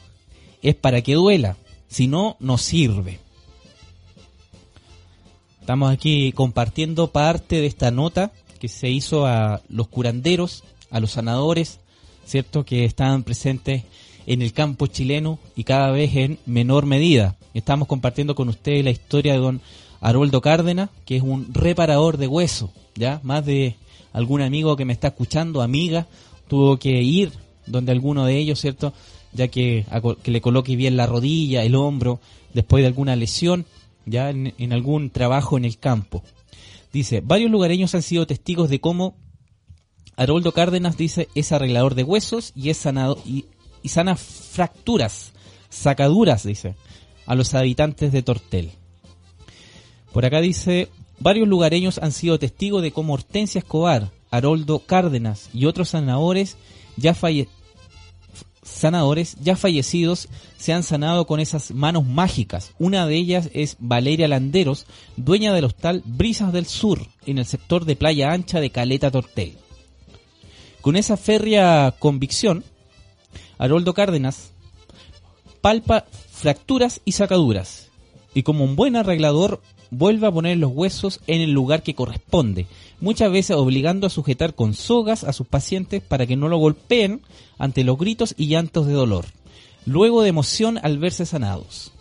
es para que duela, si no, no sirve. Estamos aquí compartiendo parte de esta nota que se hizo a los curanderos, a los sanadores, ¿cierto? Que estaban presentes en el campo chileno y cada vez en menor medida. Estamos compartiendo con ustedes la historia de don Haroldo Cárdenas, que es un reparador de hueso, ¿ya? Más de algún amigo que me está escuchando, amiga, tuvo que ir donde alguno de ellos, ¿cierto? Ya que, que le coloque bien la rodilla, el hombro, después de alguna lesión, ya en, algún trabajo en el campo. Dice, varios lugareños han sido testigos de cómo Haroldo Cárdenas dice es arreglador de huesos y es sanado y, y sana fracturas, sacaduras, dice, a los habitantes de Tortel. Por acá dice, varios lugareños han sido testigos de cómo Hortensia Escobar, Haroldo Cárdenas y otros sanadores ya falle sanadores ya fallecidos se han sanado con esas manos mágicas. Una de ellas es Valeria Landeros, dueña del hostal Brisas del Sur, en el sector de Playa Ancha de Caleta Tortel. Con esa férrea convicción, Haroldo Cárdenas palpa fracturas y sacaduras, y como un buen arreglador vuelve a poner los huesos en el lugar que corresponde, muchas veces obligando a sujetar con sogas a sus pacientes para que no lo golpeen ante los gritos y llantos de dolor, luego de emoción al verse sanados.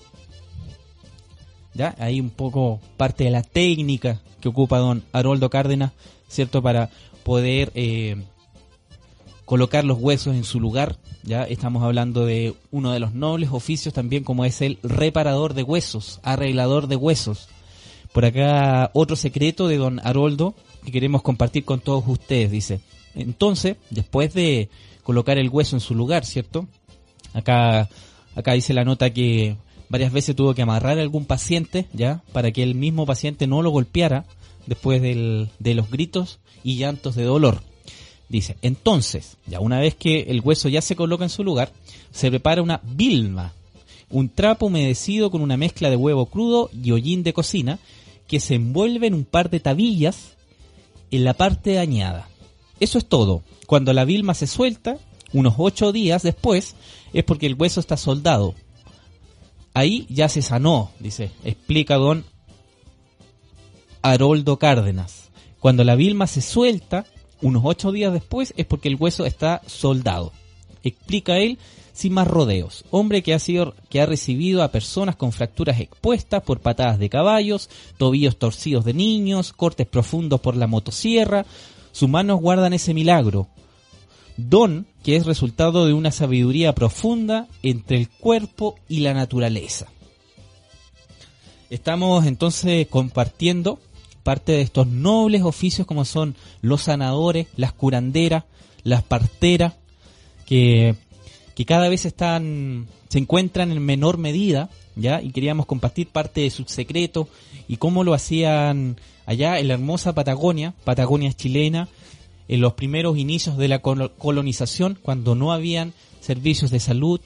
¿Ya? Ahí un poco parte de la técnica que ocupa don Haroldo Cárdenas, ¿cierto? Para poder eh, colocar los huesos en su lugar. Ya estamos hablando de uno de los nobles oficios también como es el reparador de huesos, arreglador de huesos. Por acá otro secreto de don Haroldo que queremos compartir con todos ustedes, dice. Entonces, después de colocar el hueso en su lugar, ¿cierto? Acá, acá dice la nota que varias veces tuvo que amarrar a algún paciente, ¿ya? Para que el mismo paciente no lo golpeara después del, de los gritos y llantos de dolor. Dice, entonces, ya una vez que el hueso ya se coloca en su lugar, se prepara una vilma, un trapo humedecido con una mezcla de huevo crudo y hollín de cocina, que se envuelve en un par de tabillas en la parte dañada. Eso es todo. Cuando la vilma se suelta, unos ocho días después, es porque el hueso está soldado. Ahí ya se sanó, dice, explica don Haroldo Cárdenas. Cuando la vilma se suelta, unos ocho días después, es porque el hueso está soldado. Explica él sin más rodeos. Hombre que ha sido, que ha recibido a personas con fracturas expuestas por patadas de caballos, tobillos torcidos de niños, cortes profundos por la motosierra. Sus manos guardan ese milagro. Don que es resultado de una sabiduría profunda entre el cuerpo y la naturaleza. Estamos entonces compartiendo parte de estos nobles oficios como son los sanadores, las curanderas, las parteras, que, que cada vez están, se encuentran en menor medida, ¿ya? Y queríamos compartir parte de sus secretos y cómo lo hacían allá en la hermosa Patagonia, Patagonia chilena, en los primeros inicios de la colo- colonización, cuando no habían servicios de salud,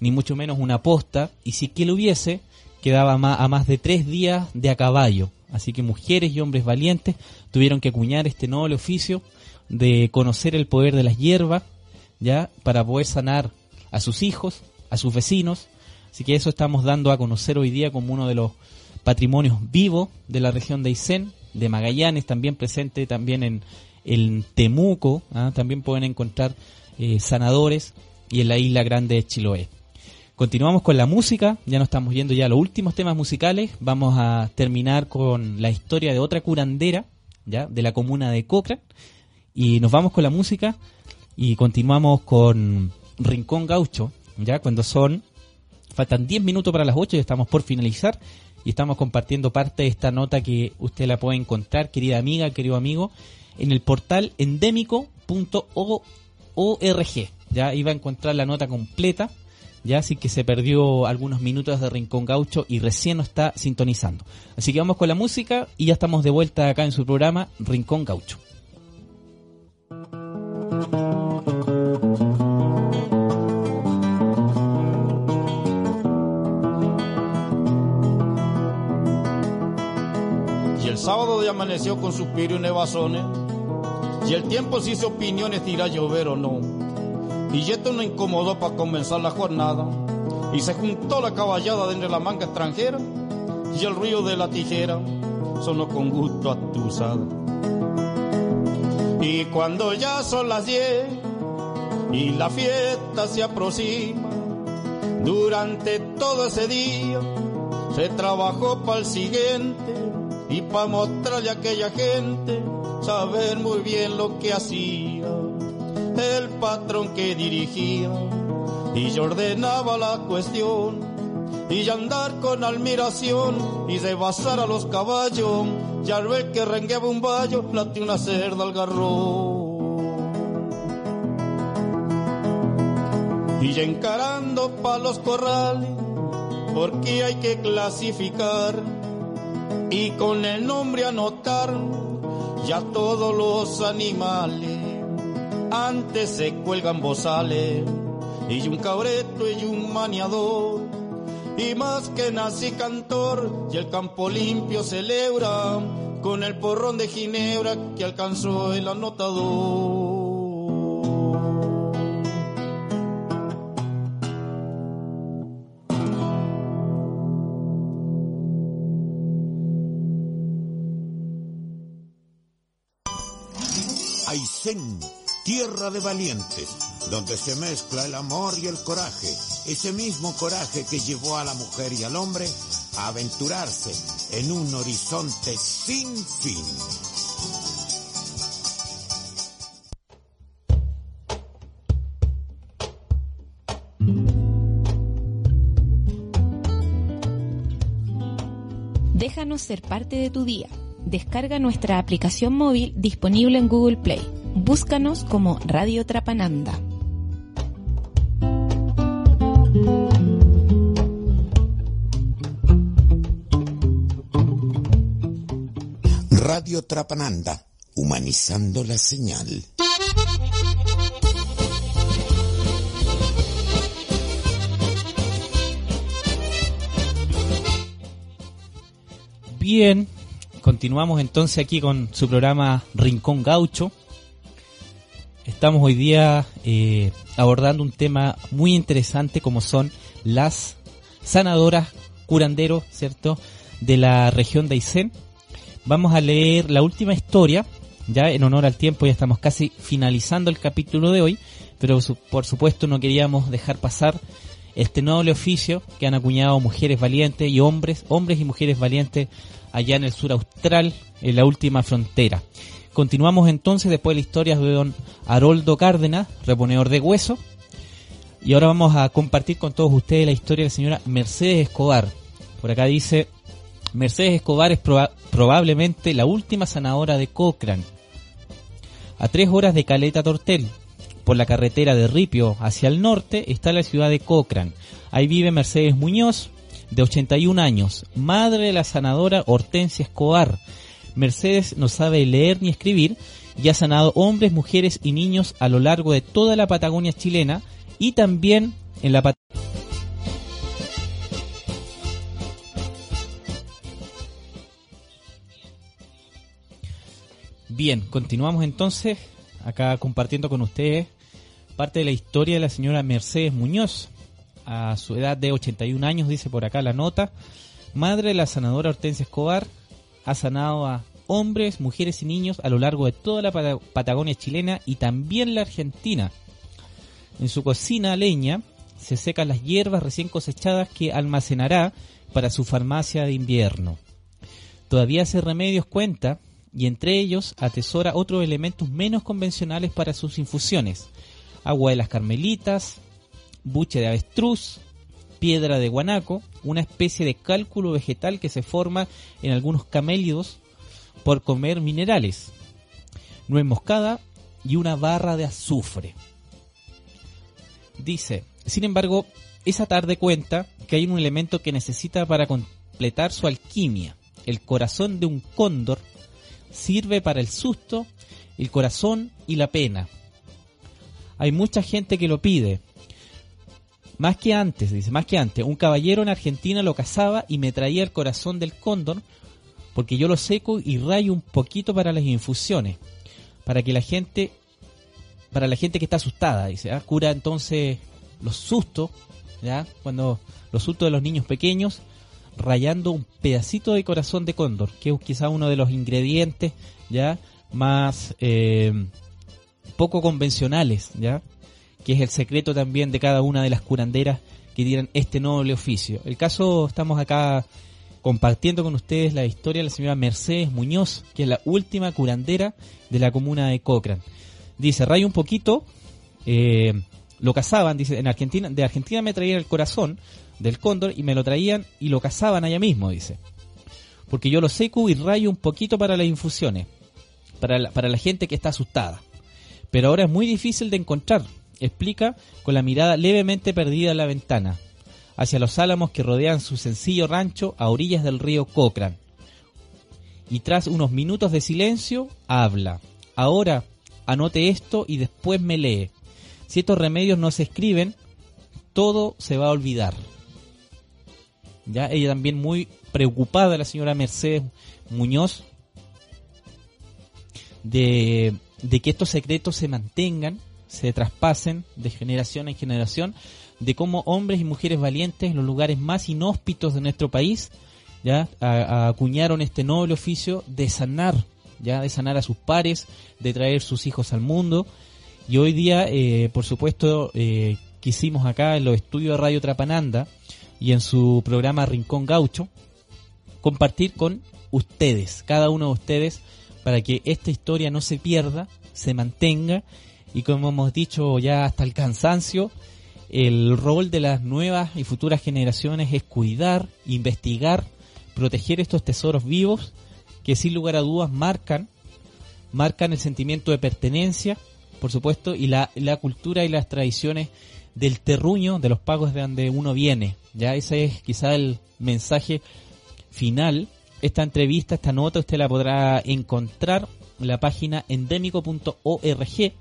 ni mucho menos una posta, y si que lo hubiese, quedaba a más de tres días de a caballo. Así que mujeres y hombres valientes tuvieron que acuñar este noble oficio de conocer el poder de las hierbas, ya, para poder sanar a sus hijos, a sus vecinos. Así que eso estamos dando a conocer hoy día como uno de los patrimonios vivos de la región de Aysén, de Magallanes, también presente también en, en Temuco, ¿ah? también pueden encontrar eh, sanadores y en la isla grande de Chiloé. Continuamos con la música, ya nos estamos yendo ya a los últimos temas musicales, vamos a terminar con la historia de otra curandera, ya, de la comuna de Cochrane, y nos vamos con la música y continuamos con Rincón Gaucho, ya, cuando son, faltan 10 minutos para las 8 y estamos por finalizar, y estamos compartiendo parte de esta nota que usted la puede encontrar, querida amiga, querido amigo, en el portal endémico.org. Ya iba a encontrar la nota completa, ya así que se perdió algunos minutos de Rincón Gaucho y recién nos está sintonizando. Así que vamos con la música y ya estamos de vuelta acá en su programa Rincón Gaucho. Sábado ya amaneció con suspiro y nevazones. Y el tiempo se hizo opiniones, si irá a llover o no. Y esto no incomodó para comenzar la jornada. Y se juntó la caballada de la manga extranjera. Y el ruido de la tijera sonó con gusto atusada. Y cuando ya son las diez y la fiesta se aproxima, durante todo ese día se trabajó para el siguiente y para mostrarle a aquella gente saber muy bien lo que hacía el patrón que dirigía. Y yo ordenaba la cuestión y andar con admiración y de basar a los caballos y al ver que rengueaba un vallo late una cerda al garrón. Y ya encarando pa' los corrales porque hay que clasificar y con el nombre anotar ya todos los animales. Antes se cuelgan bozales y un cabreto y un maniador. Y más que nací cantor y el campo limpio celebra con el porrón de Ginebra que alcanzó el anotador. Tierra de valientes, donde se mezcla el amor y el coraje, ese mismo coraje que llevó a la mujer y al hombre a aventurarse en un horizonte sin fin. Déjanos ser parte de tu día. Descarga nuestra aplicación móvil disponible en Google Play. Búscanos como Radio Trapananda. Radio Trapananda, humanizando la señal. Bien, continuamos entonces aquí con su programa Rincón Gaucho. Estamos hoy día eh, abordando un tema muy interesante como son las sanadoras curanderos, ¿cierto? De la región de Aysén. Vamos a leer la última historia, ya en honor al tiempo, ya estamos casi finalizando el capítulo de hoy, pero su- por supuesto no queríamos dejar pasar este noble oficio que han acuñado mujeres valientes y hombres, hombres y mujeres valientes allá en el sur austral, en la última frontera. Continuamos entonces después de la historia de don Haroldo Cárdenas, reponedor de hueso, y ahora vamos a compartir con todos ustedes la historia de la señora Mercedes Escobar. Por acá dice, Mercedes Escobar es proba- probablemente la última sanadora de Cochrane. A tres horas de Caleta Tortel, por la carretera de Ripio hacia el norte, está la ciudad de Cochrane. Ahí vive Mercedes Muñoz, de 81 años, madre de la sanadora Hortensia Escobar. Mercedes no sabe leer ni escribir y ha sanado hombres, mujeres y niños a lo largo de toda la Patagonia chilena y también en la Pat- Bien, continuamos entonces acá compartiendo con ustedes parte de la historia de la señora Mercedes Muñoz. A su edad de 81 años, dice por acá la nota, madre de la sanadora Hortensia Escobar, ha sanado a hombres, mujeres y niños a lo largo de toda la Pata- Patagonia chilena y también la Argentina. En su cocina leña se secan las hierbas recién cosechadas que almacenará para su farmacia de invierno. Todavía hace remedios cuenta y entre ellos atesora otros elementos menos convencionales para sus infusiones. Agua de las carmelitas, buche de avestruz, piedra de guanaco, una especie de cálculo vegetal que se forma en algunos camélidos por comer minerales, nuez moscada y una barra de azufre. Dice, sin embargo, esa tarde cuenta que hay un elemento que necesita para completar su alquimia. El corazón de un cóndor sirve para el susto, el corazón y la pena. Hay mucha gente que lo pide. Más que antes, dice, más que antes, un caballero en Argentina lo cazaba y me traía el corazón del cóndor porque yo lo seco y rayo un poquito para las infusiones, para que la gente, para la gente que está asustada, dice, ¿ah? cura entonces los sustos, ya, cuando los sustos de los niños pequeños, rayando un pedacito de corazón de cóndor, que es quizá uno de los ingredientes ya más eh, poco convencionales, ya, que es el secreto también de cada una de las curanderas que tienen este noble oficio. El caso estamos acá compartiendo con ustedes la historia de la señora Mercedes Muñoz, que es la última curandera de la comuna de Cochrane. Dice, rayo un poquito, eh, lo cazaban, dice, en Argentina, de Argentina me traían el corazón del cóndor y me lo traían y lo cazaban allá mismo, dice. Porque yo lo seco y rayo un poquito para las infusiones, para para la gente que está asustada. Pero ahora es muy difícil de encontrar, explica con la mirada levemente perdida en la ventana, hacia los álamos que rodean su sencillo rancho a orillas del río Cochrane. Y tras unos minutos de silencio, habla. Ahora, anote esto y después me lee. Si estos remedios no se escriben, todo se va a olvidar. Ya ella también muy preocupada, la señora Mercedes Muñoz, de, de que estos secretos se mantengan, se traspasen de generación en generación, de cómo hombres y mujeres valientes en los lugares más inhóspitos de nuestro país ya a- acuñaron este noble oficio de sanar, ya de sanar a sus pares, de traer sus hijos al mundo. Y hoy día, eh, por supuesto, eh, quisimos acá en los estudios de Radio Trapananda y en su programa Rincón Gaucho compartir con ustedes, cada uno de ustedes, para que esta historia no se pierda, se mantenga y como hemos dicho ya hasta el cansancio, el rol de las nuevas y futuras generaciones es cuidar, investigar, proteger estos tesoros vivos que sin lugar a dudas marcan, marcan el sentimiento de pertenencia, por supuesto, y la, la cultura y las tradiciones del terruño, de los pagos de donde uno viene. Ya ese es quizá el mensaje final. Esta entrevista, esta nota, usted la podrá encontrar en la página endémico.org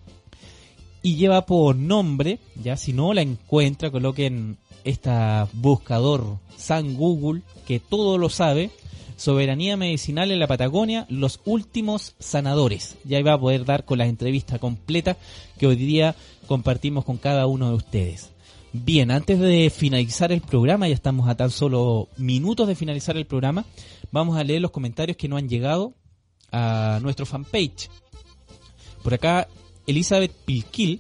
y lleva por nombre, ya si no la encuentra, coloquen esta buscador San Google, que todo lo sabe, Soberanía Medicinal en la Patagonia, los últimos sanadores. Ya ahí va a poder dar con la entrevista completa que hoy día compartimos con cada uno de ustedes. Bien, antes de finalizar el programa, ya estamos a tan solo minutos de finalizar el programa, vamos a leer los comentarios que nos han llegado a nuestro fanpage. Por acá, Elizabeth Pilquil,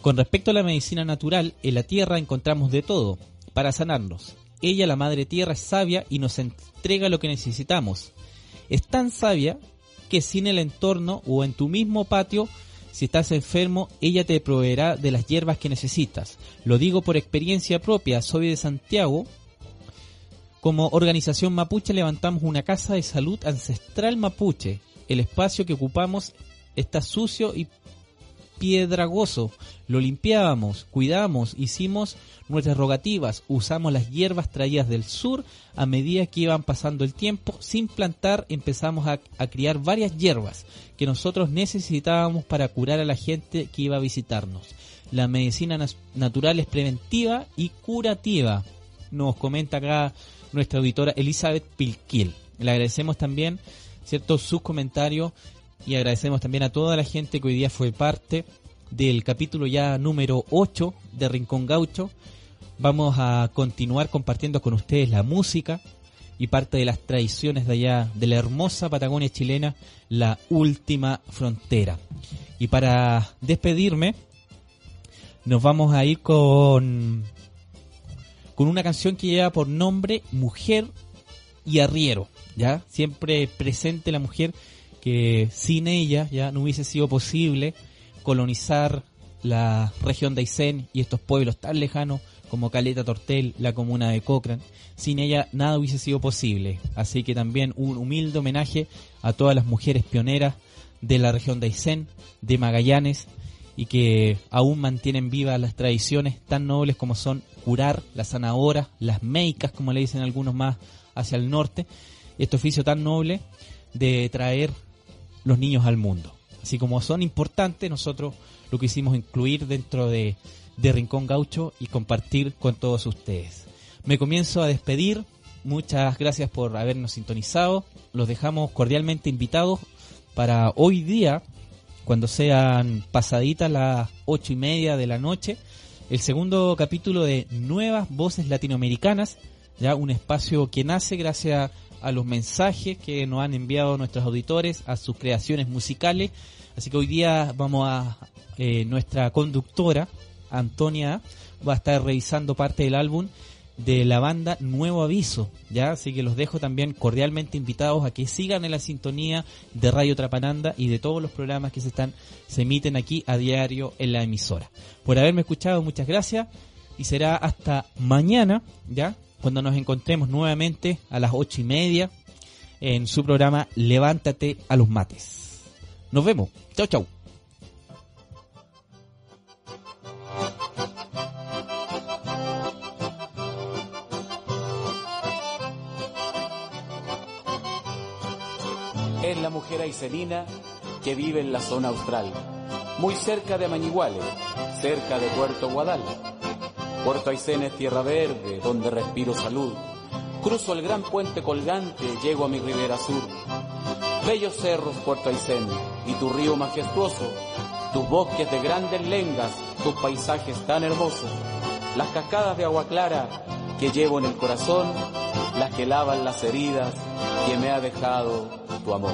con respecto a la medicina natural, en la tierra encontramos de todo para sanarnos. Ella, la Madre Tierra, es sabia y nos entrega lo que necesitamos. Es tan sabia que sin el entorno o en tu mismo patio, si estás enfermo, ella te proveerá de las hierbas que necesitas. Lo digo por experiencia propia, soy de Santiago, Como organización mapuche levantamos una casa de salud ancestral mapuche. El espacio que ocupamos está sucio y piedragoso. Lo limpiábamos, cuidamos, hicimos nuestras rogativas, usamos las hierbas traídas del sur a medida que iban pasando el tiempo. Sin plantar empezamos a, a criar varias hierbas que nosotros necesitábamos para curar a la gente que iba a visitarnos. La medicina natural es preventiva y curativa. Nos comenta acá nuestra auditora Elizabeth Pilquil. Le agradecemos también, ¿cierto?, sus comentarios y agradecemos también a toda la gente que hoy día fue parte del capítulo ya número 8 de Rincón Gaucho. Vamos a continuar compartiendo con ustedes la música y parte de las tradiciones de allá de la hermosa Patagonia chilena, la última frontera. Y para despedirme, nos vamos a ir con con una canción que lleva por nombre Mujer y Arriero, ¿ya? Siempre presente la mujer sin ella ya no hubiese sido posible colonizar la región de Aysén y estos pueblos tan lejanos como Caleta Tortel, la comuna de Cochrane. Sin ella nada hubiese sido posible. Así que también un humilde homenaje a todas las mujeres pioneras de la región de Aysén, de Magallanes, y que aún mantienen vivas las tradiciones tan nobles como son curar, las zanahoras, las meicas, como le dicen algunos más hacia el norte, este oficio tan noble de traer los niños al mundo. Así como son importantes, nosotros lo quisimos incluir dentro de, de Rincón Gaucho y compartir con todos ustedes. Me comienzo a despedir, muchas gracias por habernos sintonizado, los dejamos cordialmente invitados para hoy día, cuando sean pasaditas las ocho y media de la noche, el segundo capítulo de Nuevas Voces Latinoamericanas, ya un espacio que nace gracias a los mensajes que nos han enviado nuestros auditores, a sus creaciones musicales. Así que hoy día vamos a, eh, nuestra conductora, Antonia, va a estar revisando parte del álbum de la banda Nuevo Aviso, ¿ya? Así que los dejo también cordialmente invitados a que sigan en la sintonía de Radio Trapananda y de todos los programas que se están se emiten aquí a diario en la emisora. Por haberme escuchado, muchas gracias y será hasta mañana, ¿ya? Cuando nos encontremos nuevamente a las ocho y media en su programa Levántate a los mates. Nos vemos. Chau, chau. Es la mujer aicelina que vive en la zona austral, muy cerca de Mañiguales, cerca de Puerto Guadal. Puerto Aysén es tierra verde, donde respiro salud. Cruzo el gran puente colgante, llego a mi ribera sur. Bellos cerros, Puerto Aysén, y tu río majestuoso, tus bosques de grandes lengas, tus paisajes tan hermosos, las cascadas de agua clara que llevo en el corazón, las que lavan las heridas que me ha dejado tu amor.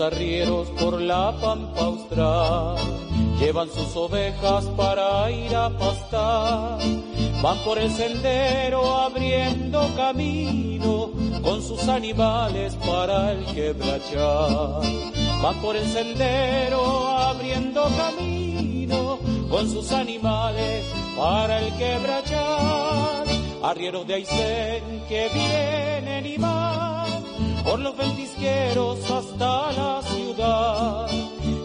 Arrieros por la pampa austral, llevan sus ovejas para ir a pastar, van por el sendero abriendo camino con sus animales para el quebrachar. Van por el sendero abriendo camino con sus animales para el quebrachar. Arrieros de Aysén que vienen y van por los ventisqueros hasta la ciudad.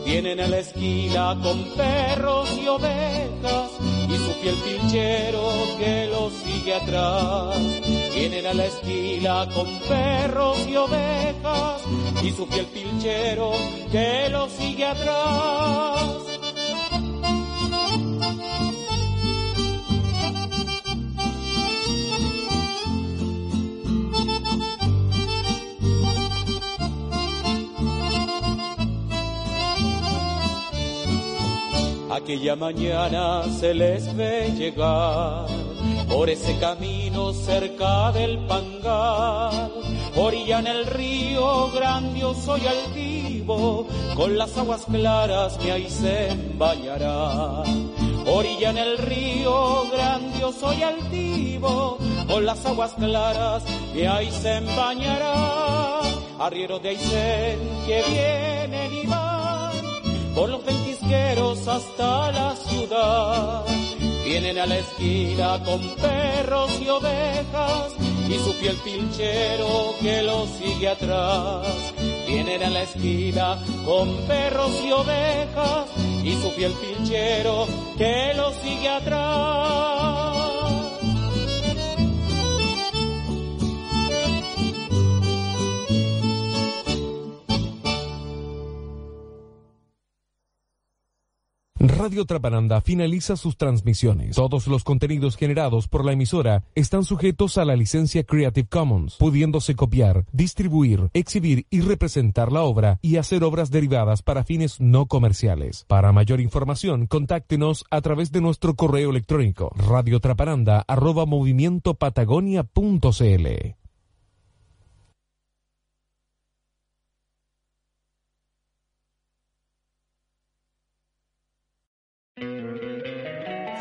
Vienen a la esquina con perros y ovejas y su fiel pilchero que los sigue atrás. Vienen a la esquina con perros y ovejas y su fiel pilchero que los sigue atrás. Aquella mañana se les ve llegar por ese camino cerca del pangal, orilla en el río, grandioso y altivo, con las aguas claras que ahí se bañará. Orilla en el río, grandioso y altivo, con las aguas claras que ahí se bañará. Arriero de Aysén que vienen y van, por los hasta la ciudad. Vienen a la esquina con perros y ovejas y su fiel pinchero que los sigue atrás. Vienen a la esquina con perros y ovejas y su fiel pinchero que los sigue atrás. Radio Trapananda finaliza sus transmisiones. Todos los contenidos generados por la emisora están sujetos a la licencia Creative Commons, pudiéndose copiar, distribuir, exhibir y representar la obra y hacer obras derivadas para fines no comerciales. Para mayor información, contáctenos a través de nuestro correo electrónico radiotrapananda@movimientopatagonia.cl.